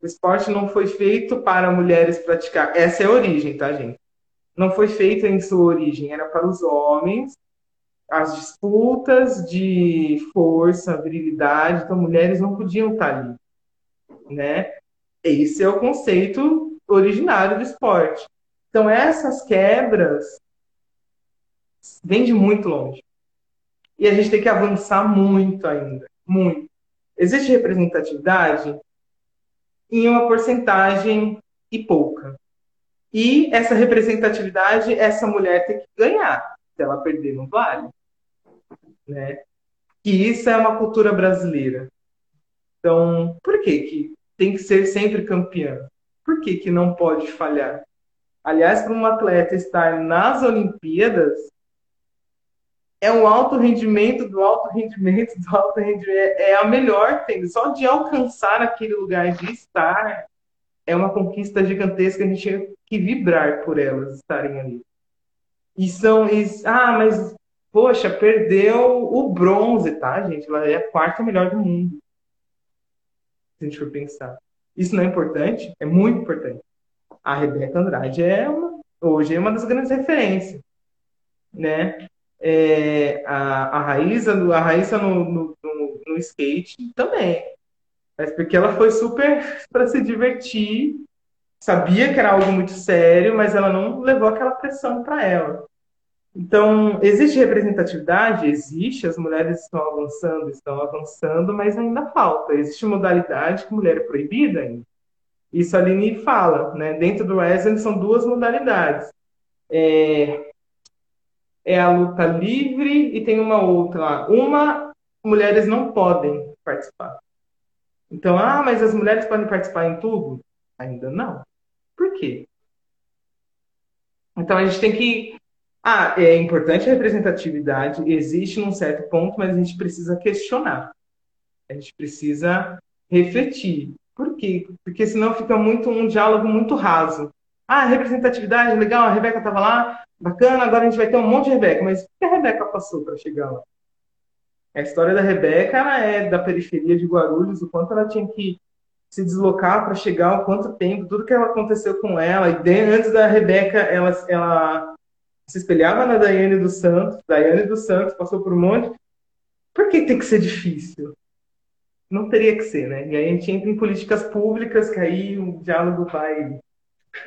O esporte não foi feito para mulheres praticar. Essa é a origem, tá, gente? Não foi feito em sua origem, era para os homens. As disputas de força, virilidade, então mulheres não podiam estar ali, né? Esse é o conceito originário do esporte. Então essas quebras vêm de muito longe. E a gente tem que avançar muito ainda, muito. Existe representatividade em uma porcentagem e pouca. E essa representatividade, essa mulher tem que ganhar. Se ela perder, não vale. Né? E isso é uma cultura brasileira. Então, por que, que tem que ser sempre campeã? Por que, que não pode falhar? Aliás, para um atleta estar nas Olimpíadas, é um alto rendimento do alto rendimento do alto rendimento. É a melhor tem. Só de alcançar aquele lugar de estar é uma conquista gigantesca. A gente tem que vibrar por elas estarem ali. E são. E, ah, mas, poxa, perdeu o bronze, tá, gente? Ela é a quarta melhor do mundo. Se a gente for pensar. Isso não é importante? É muito importante. A Rebeca Andrade é uma, hoje é uma das grandes referências. Né? É, a, a Raíssa, a Raíssa no, no, no, no skate também. Mas porque ela foi super para se divertir, sabia que era algo muito sério, mas ela não levou aquela pressão para ela. Então, existe representatividade? Existe, as mulheres estão avançando, estão avançando, mas ainda falta. Existe modalidade que mulher é proibida ainda. Isso a Aline fala, né? Dentro do wrestling são duas modalidades. É, é a luta livre e tem uma outra lá. Uma, mulheres não podem participar. Então, ah, mas as mulheres podem participar em tudo? Ainda não. Por quê? Então a gente tem que. Ah, é importante a representatividade, existe num certo ponto, mas a gente precisa questionar. A gente precisa refletir. Por quê? Porque senão fica muito um diálogo muito raso. Ah, representatividade, legal, a Rebeca estava lá, bacana, agora a gente vai ter um monte de Rebeca, mas o que a Rebeca passou para chegar lá? A história da Rebeca é da periferia de Guarulhos, o quanto ela tinha que se deslocar para chegar, o quanto tempo, tudo que ela aconteceu com ela. E antes da Rebeca, ela, ela se espelhava na Daiane dos Santos, Daiane dos Santos passou por um monte. Por que tem que ser difícil? Não teria que ser, né? E aí a gente entra em políticas públicas, que aí o diálogo vai,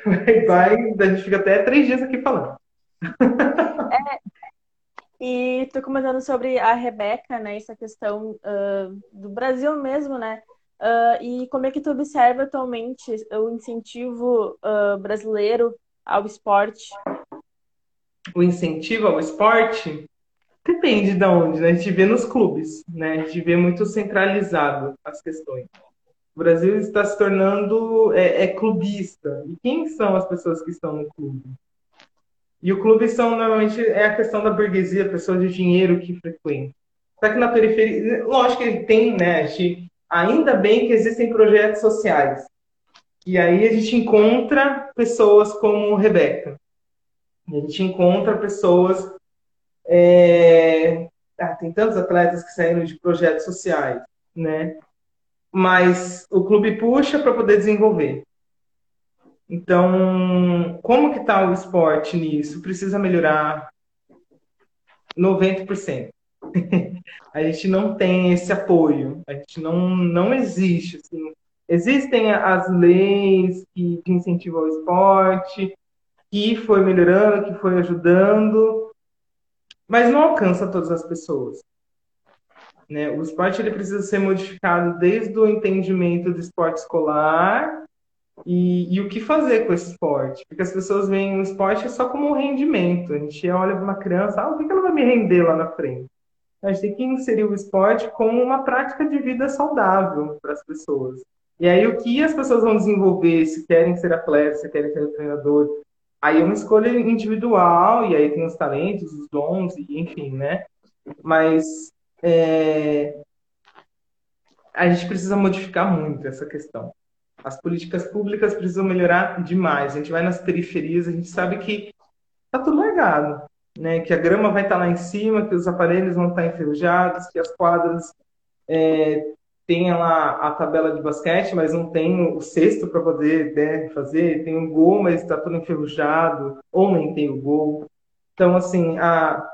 vai, vai a gente fica até três dias aqui falando. É, e tu comentando sobre a Rebeca, né? Essa questão uh, do Brasil mesmo, né? Uh, e como é que tu observa atualmente o incentivo uh, brasileiro ao esporte? O incentivo ao esporte depende de onde, né? A gente vê nos clubes, né? A gente vê muito centralizado as questões. O Brasil está se tornando é, é clubista. E quem são as pessoas que estão no clube? E o clube são normalmente é a questão da burguesia, pessoas de dinheiro que frequentam. Só que na periferia, lógico que tem, né? Gente, ainda bem que existem projetos sociais. E aí a gente encontra pessoas como Rebeca. A gente encontra pessoas. É... Ah, tem tantos atletas que saíram de projetos sociais, né? Mas o clube puxa para poder desenvolver. Então, como que está o esporte nisso? Precisa melhorar 90%. a gente não tem esse apoio, a gente não, não existe. Assim. Existem as leis que, que incentivam o esporte, que foi melhorando, que foi ajudando, mas não alcança todas as pessoas. Né? O esporte ele precisa ser modificado desde o entendimento do esporte escolar e, e, o que fazer com esse esporte? Porque as pessoas veem o esporte só como um rendimento. A gente olha para uma criança, ah, o que ela vai me render lá na frente? A gente tem que inserir o esporte como uma prática de vida saudável para as pessoas. E aí, o que as pessoas vão desenvolver, se querem ser atletas, se querem ser treinador, aí é uma escolha individual, e aí tem os talentos, os dons, enfim, né? Mas é, a gente precisa modificar muito essa questão. As políticas públicas precisam melhorar demais. A gente vai nas periferias, a gente sabe que tá tudo largado, né? Que a grama vai estar tá lá em cima, que os aparelhos vão estar tá enferrujados, que as quadras é, tenha lá a tabela de basquete, mas não tem o cesto para poder né, fazer, tem o gol, mas está tudo enferrujado, ou nem tem o gol. Então, assim, a,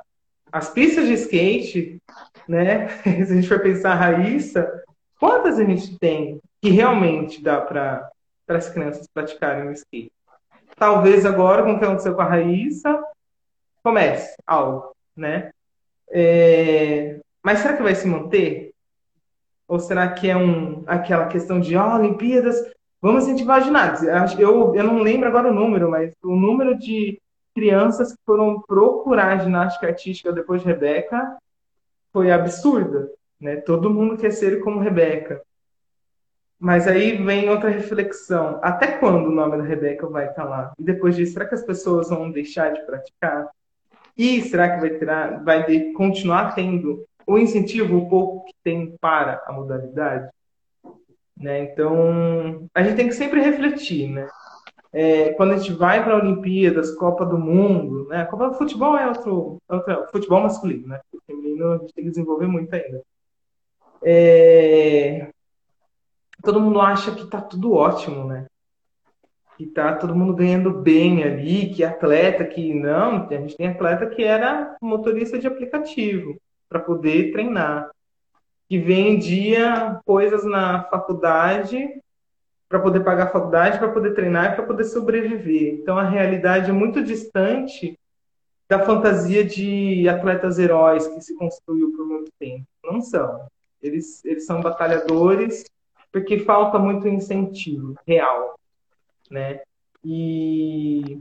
as pistas de skate, né, se a gente for pensar a Raíssa, quantas a gente tem que realmente dá para as crianças praticarem o skate? Talvez agora, com o que aconteceu com a Raíssa, comece algo, né? É... Mas será que vai se manter? Ou será que é um, aquela questão de oh, Olimpíadas, vamos incentivar ginásio? Eu, eu não lembro agora o número, mas o número de crianças que foram procurar ginástica artística depois de Rebeca foi absurda. Né? Todo mundo quer ser como Rebeca. Mas aí vem outra reflexão. Até quando o nome da Rebeca vai estar lá? E depois disso, será que as pessoas vão deixar de praticar? E será que vai, ter, vai continuar tendo o incentivo um pouco que tem para a modalidade. Né? Então, a gente tem que sempre refletir, né? É, quando a gente vai para Olimpíadas, Copa do Mundo, né? A Copa do Futebol é outro, outro futebol masculino, né? O feminino a gente tem que desenvolver muito ainda. É, todo mundo acha que está tudo ótimo, né? Que tá todo mundo ganhando bem ali, que atleta que não, a gente tem atleta que era motorista de aplicativo para poder treinar. Que vendia coisas na faculdade para poder pagar a faculdade, para poder treinar e para poder sobreviver. Então a realidade é muito distante da fantasia de atletas heróis que se construiu por muito tempo. Não são. Eles, eles são batalhadores porque falta muito incentivo real, né? E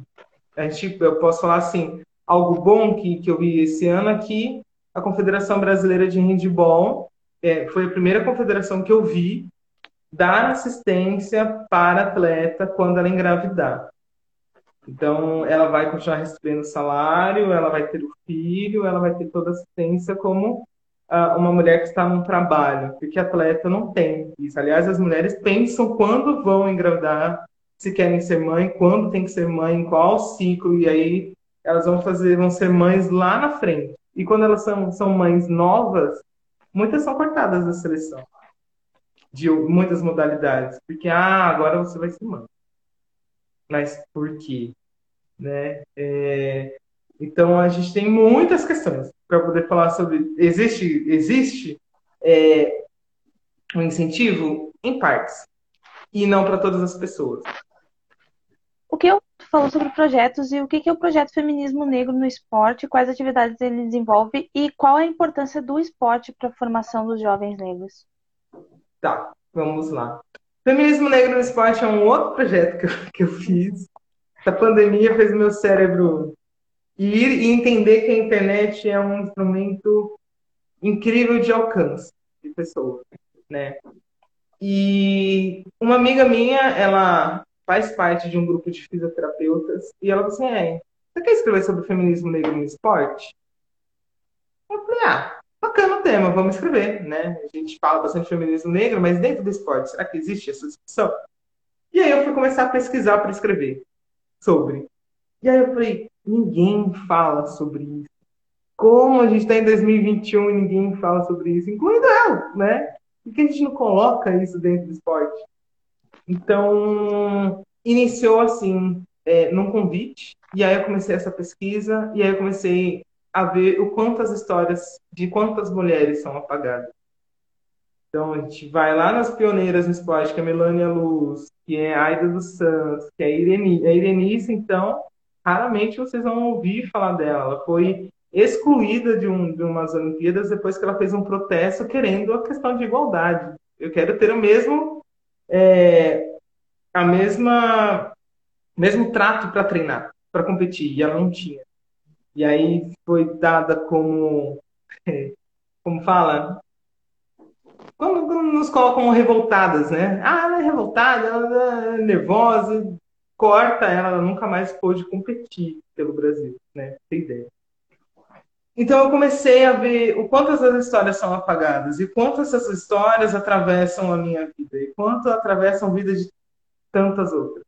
a gente, eu posso falar assim, algo bom que, que eu vi esse ano aqui a Confederação Brasileira de Handball é, foi a primeira confederação que eu vi dar assistência para atleta quando ela engravidar. Então, ela vai continuar recebendo salário, ela vai ter o filho, ela vai ter toda a assistência como uma mulher que está num trabalho, porque atleta não tem isso. Aliás, as mulheres pensam quando vão engravidar, se querem ser mãe, quando tem que ser mãe, em qual ciclo, e aí elas vão fazer, vão ser mães lá na frente. E quando elas são, são mães novas, muitas são cortadas da seleção. De muitas modalidades. Porque, ah, agora você vai ser mãe. Mas por quê? Né? É... Então, a gente tem muitas questões para poder falar sobre. Existe, existe é, um incentivo em partes e não para todas as pessoas. O que eu falou sobre projetos e o que é o projeto Feminismo Negro no Esporte, quais atividades ele desenvolve e qual a importância do esporte para a formação dos jovens negros. Tá, vamos lá. Feminismo Negro no Esporte é um outro projeto que eu, que eu fiz. A pandemia fez meu cérebro ir e entender que a internet é um instrumento incrível de alcance de pessoas, né? E uma amiga minha, ela faz parte de um grupo de fisioterapeutas, e ela falou assim, é, você quer escrever sobre feminismo negro no esporte? Eu falei, ah, bacana o tema, vamos escrever, né? A gente fala bastante feminismo negro, mas dentro do esporte, será que existe essa discussão? E aí eu fui começar a pesquisar para escrever sobre. E aí eu falei, ninguém fala sobre isso. Como a gente está em 2021 e ninguém fala sobre isso, incluindo eu, né? Por que a gente não coloca isso dentro do esporte? Então, iniciou assim, é, num convite, e aí eu comecei essa pesquisa, e aí eu comecei a ver o quantas histórias de quantas mulheres são apagadas. Então, a gente vai lá nas pioneiras no esporte, que é Melania Luz, que é Aida dos Santos, que é a. A Irenice, então, raramente vocês vão ouvir falar dela. Ela foi excluída de, um, de umas Olimpíadas depois que ela fez um protesto querendo a questão de igualdade. Eu quero ter o mesmo é, a mesma mesmo trato para treinar, para competir, e ela não tinha. E aí foi dada como como fala, quando, quando nos colocam revoltadas, né? Ah, ela é revoltada, ela é nervosa, corta ela, ela nunca mais pôde competir pelo Brasil, né? Tem ideia. Então eu comecei a ver o quanto essas histórias são apagadas e quanto essas histórias atravessam a minha vida e quanto atravessam a vida de tantas outras.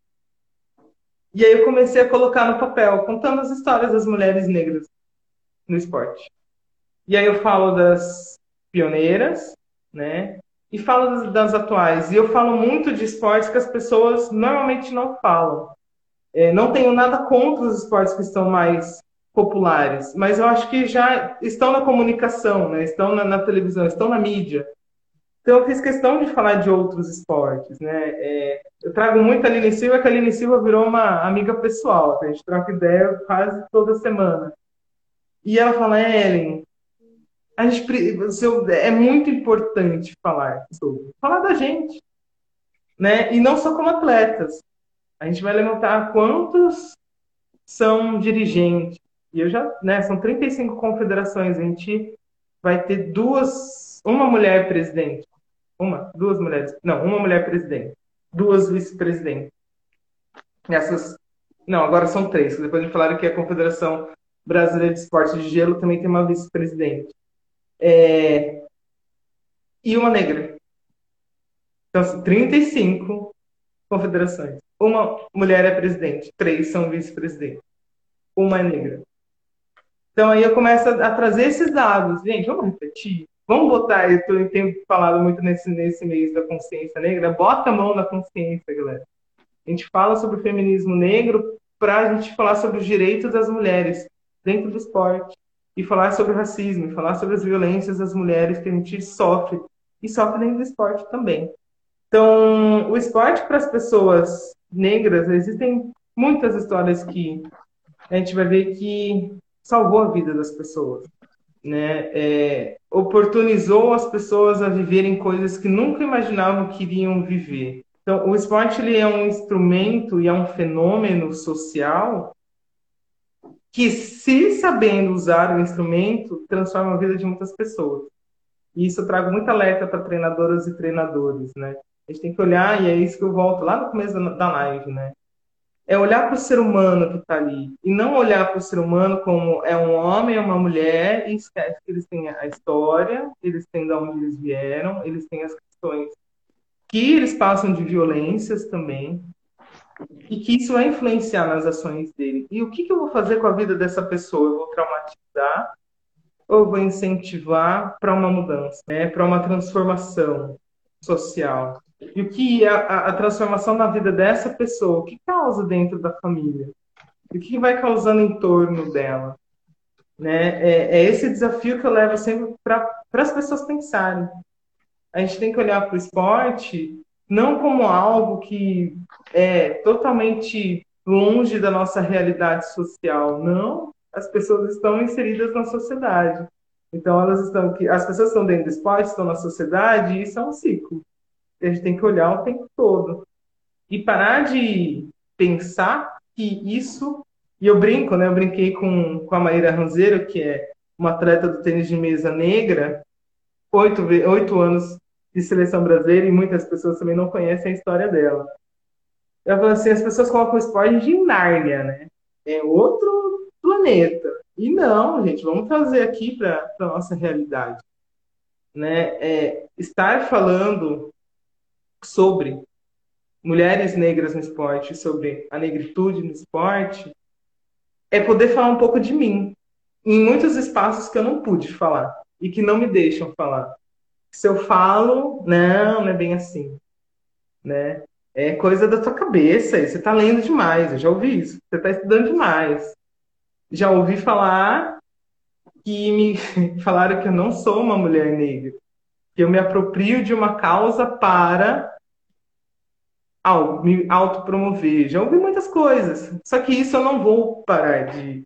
E aí eu comecei a colocar no papel, contando as histórias das mulheres negras no esporte. E aí eu falo das pioneiras, né? E falo das, atuais. E eu falo muito de esportes que as pessoas normalmente não falam. É, não tenho nada contra os esportes que estão mais populares, mas eu acho que já estão na comunicação, né? estão na, na televisão, estão na mídia. Então eu fiz questão de falar de outros esportes, né? É, eu trago muito a Aline Silva, que a Aline Silva virou uma amiga pessoal, a gente troca ideia quase toda semana. E ela fala, Ellen, a gente, é muito importante falar sobre, falar da gente, né? E não só como atletas. A gente vai levantar quantos são dirigentes, e eu já, né, são 35 confederações, a gente vai ter duas, uma mulher presidente, uma, duas mulheres, não, uma mulher presidente, duas vice-presidentes. Essas, não, agora são três, depois de falaram que a Confederação Brasileira de Esporte de Gelo também tem uma vice-presidente. É, e uma negra. Então, 35 confederações. Uma mulher é presidente, três são vice-presidentes. Uma é negra. Então aí eu começo a, trazer esses dados. Gente, vamos repetir. Vamos botar, eu tenho falado muito nesse, nesse mês da consciência negra, bota a mão na consciência, galera. A gente fala sobre o feminismo negro para a gente falar sobre os direitos das mulheres dentro do esporte e falar sobre o racismo, e falar sobre as violências das mulheres que a gente sofre e sofre dentro do esporte também. Então, o esporte para as pessoas negras, existem muitas histórias que a gente vai ver que salvou a vida das pessoas, né? É, oportunizou as pessoas a viverem coisas que nunca imaginavam que iriam viver. Então, o esporte ele é um instrumento e é um fenômeno social que, se sabendo usar o instrumento, transforma a vida de muitas pessoas. E isso eu trago muita alerta para treinadoras e treinadores, né? A gente tem que olhar, e é isso que eu volto lá no começo da live, né? é olhar para o ser humano que está ali e não olhar para o ser humano como é um homem, é uma mulher e esquece que eles têm a história, eles têm de onde eles vieram, eles têm as questões que eles passam de violências também e que isso vai influenciar nas ações dele. E o que, que eu vou fazer com a vida dessa pessoa? Eu vou traumatizar ou eu vou incentivar para uma mudança, né? para uma transformação social? E o que a, a, transformação na vida dessa pessoa, o que causa dentro da família? O que vai causando em torno dela? Né? É, é esse desafio que eu levo sempre para as pessoas pensarem. A gente tem que olhar para o esporte não como algo que é totalmente longe da nossa realidade social. Não, as pessoas estão inseridas na sociedade. Então elas estão, as pessoas estão dentro do esporte, estão na sociedade, e isso é um ciclo a gente tem que olhar o tempo todo. E parar de pensar que isso. E eu brinco, né? Eu brinquei com, com a Maíra Ranzeiro, que é uma atleta do tênis de mesa negra, oito, oito anos de seleção brasileira, e muitas pessoas também não conhecem a história dela. Ela falou assim: as pessoas colocam o esporte de Nárnia, né? É outro planeta. E não, gente, vamos trazer aqui para a nossa realidade. Né? É, estar falando sobre mulheres negras no esporte, sobre a negritude no esporte, é poder falar um pouco de mim em muitos espaços que eu não pude falar e que não me deixam falar. Se eu falo, não, não é bem assim, né? É coisa da tua cabeça, você está lendo demais, eu já ouvi isso. Você está estudando demais. Já ouvi falar que me falaram que eu não sou uma mulher negra que eu me aproprio de uma causa para me autopromover. Já ouvi muitas coisas. Só que isso eu não vou parar de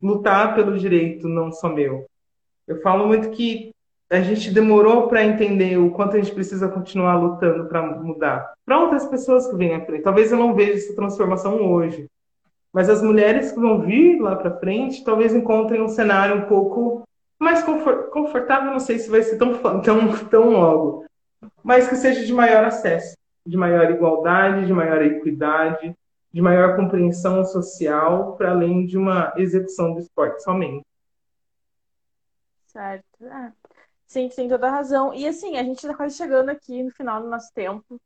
lutar pelo direito não só meu. Eu falo muito que a gente demorou para entender o quanto a gente precisa continuar lutando para mudar. Para outras pessoas que vêm à frente. Talvez eu não veja essa transformação hoje. Mas as mulheres que vão vir lá para frente talvez encontrem um cenário um pouco mais confortável, não sei se vai ser tão, tão, tão logo, mas que seja de maior acesso, de maior igualdade, de maior equidade, de maior compreensão social, para além de uma execução do esporte somente. Certo. Ah, sim, tem toda a razão. E assim, a gente está quase chegando aqui no final do nosso tempo.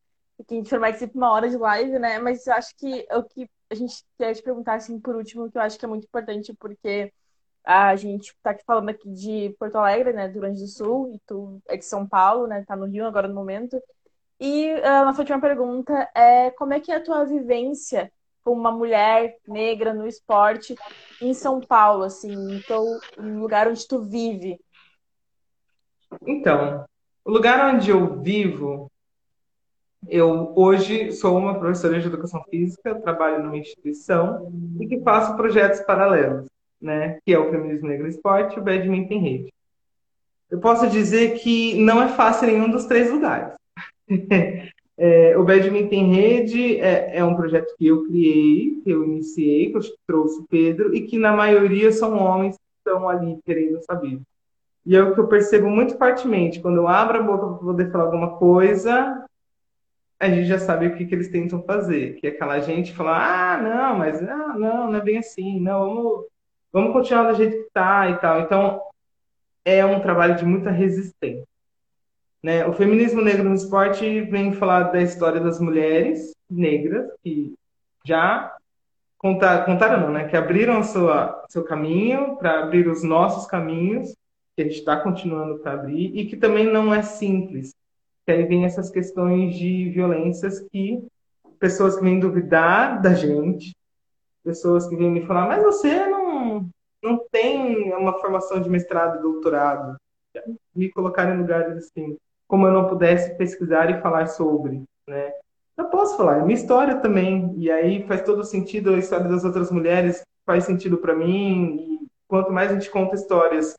Que a gente vai ser uma hora de live, né? Mas eu acho que o que a gente quer te perguntar, assim, por último, que eu acho que é muito importante, porque a gente está aqui falando aqui de Porto Alegre, né, do Rio Grande do Sul, e tu é de São Paulo, né, tá no Rio agora no momento. E a nossa última pergunta é como é que é a tua vivência como uma mulher negra no esporte em São Paulo, assim, então, no lugar onde tu vive? Então, o lugar onde eu vivo, eu hoje sou uma professora de educação física, trabalho numa instituição e que faço projetos paralelos, né? Que é o Feminismo Negro Esporte e o Badminton em Rede. Eu posso dizer que não é fácil em nenhum dos três lugares. É, o Badminton em Rede é, é, um projeto que eu criei, que eu iniciei, que eu trouxe o Pedro, e que na maioria são homens que estão ali querendo saber. E é o que eu percebo muito fortemente, quando eu abro a boca para poder falar alguma coisa, a gente já sabe o que, que eles tentam fazer, que é aquela gente falar, ah, não, mas ah, não, não é bem assim, não, vamos, vamos continuar do jeito que está e tal. Então, é um trabalho de muita resistência. Né? O feminismo negro no esporte vem falar da história das mulheres negras que já contar, contaram, não, né? que abriram sua, seu caminho para abrir os nossos caminhos, que a gente está continuando para abrir, e que também não é simples. Que aí vem essas questões de violências que pessoas que vêm duvidar da gente, pessoas que vêm me falar, mas você não, não tem uma formação de mestrado e doutorado. Me colocar em lugares assim como eu não pudesse pesquisar e falar sobre, né? Eu posso falar, é minha história também, e aí faz todo sentido a história das outras mulheres, faz sentido para mim, e quanto mais a gente conta histórias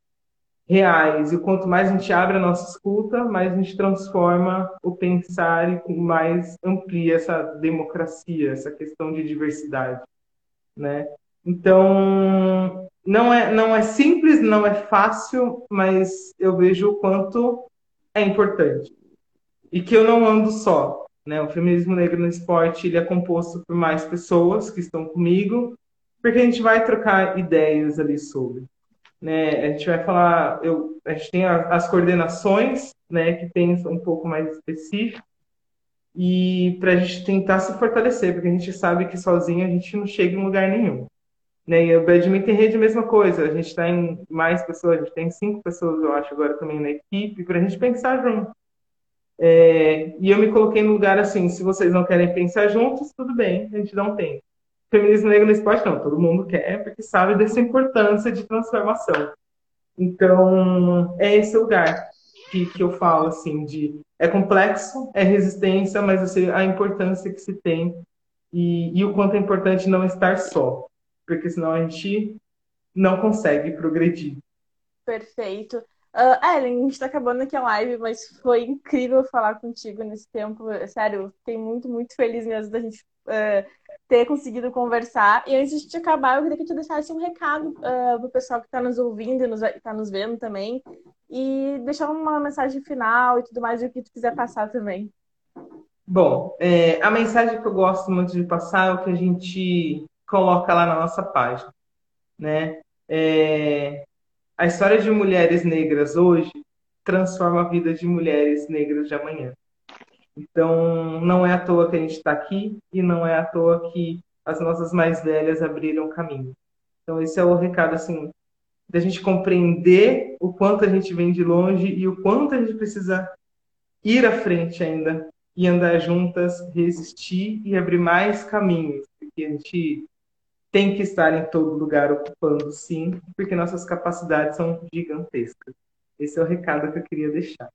reais, e quanto mais a gente abre a nossa escuta, mais a gente transforma o pensar e mais amplia essa democracia, essa questão de diversidade, né? Então, não é, não é simples, não é fácil, mas eu vejo o quanto é importante. E que eu não ando só. Né? O feminismo negro no esporte ele é composto por mais pessoas que estão comigo, porque a gente vai trocar ideias ali sobre. Né? A gente vai falar, eu, a gente tem as coordenações, né, que pensam um pouco mais específico, e para a gente tentar se fortalecer, porque a gente sabe que sozinho a gente não chega em lugar nenhum. Né? E o Badminton Rede, a mesma coisa. A gente está em mais pessoas, a gente tem cinco pessoas, eu acho, agora também na equipe, para a gente pensar junto. É, e eu me coloquei no lugar assim: se vocês não querem pensar juntos, tudo bem, a gente não tem. Feminismo negro no esporte, não, todo mundo quer, porque sabe dessa importância de transformação. Então, é esse lugar que, que eu falo, assim, de é complexo, é resistência, mas sei a importância que se tem e, e o quanto é importante não estar só porque senão a gente não consegue progredir. Perfeito. Uh, Ellen, a gente está acabando aqui a live, mas foi incrível falar contigo nesse tempo. Sério, fiquei muito, muito feliz mesmo da gente uh, ter conseguido conversar. E antes de acabar, eu queria que tu deixasse um recado uh, ah, para o pessoal que está nos ouvindo e está nos vendo também. E deixar uma mensagem final e tudo mais, o que tu quiser passar também. Bom, é, a mensagem que eu gosto muito de passar é o que a gente coloca lá na nossa página, né? É, a história de mulheres negras hoje transforma a vida de mulheres negras de amanhã. Então, não é à toa que a gente está aqui e não é à toa que as nossas mais velhas abriram caminho. Então, esse é o recado, assim, da gente compreender o quanto a gente vem de longe e o quanto a gente precisa ir à frente ainda e andar juntas, resistir e abrir mais caminhos, porque a gente tem que estar em todo lugar ocupando, sim, porque nossas capacidades são gigantescas. Esse é o recado que eu queria deixar.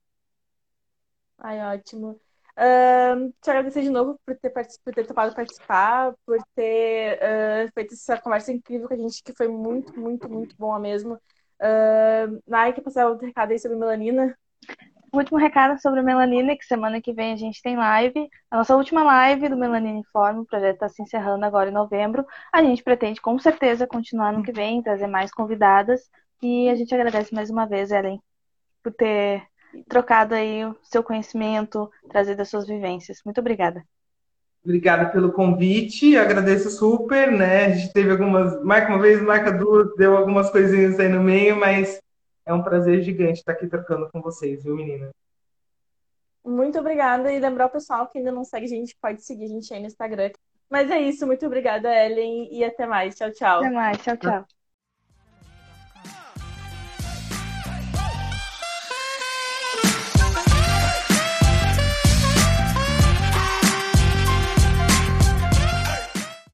Ai, ótimo. Uh, te agradecer de novo por ter, por ter topado participar, por ter uh, feito essa conversa incrível com a gente, que foi muito, muito, muito boa mesmo. Uh, Nai, quer passar outro recado aí sobre melanina? último recado sobre melanina, que semana que vem a gente tem live. A nossa última live do Melanina Informe, o projeto está se encerrando agora em novembro. A gente pretende com certeza continuar no que vem, trazer mais convidadas E a gente agradece mais uma vez, Ellen, por ter trocado aí o seu conhecimento, trazido as suas vivências. Muito obrigada. Obrigada pelo convite, agradeço super, né? A gente teve algumas, marca uma vez, marca duas, deu algumas coisinhas aí no meio, mas é um prazer gigante estar aqui trocando com vocês, viu, menina? Muito obrigada e lembrar o pessoal que ainda não segue a gente, pode seguir a gente aí no Instagram. Mas é isso, muito obrigada, Ellen, e até mais. Tchau, tchau. Até mais, tchau, tchau.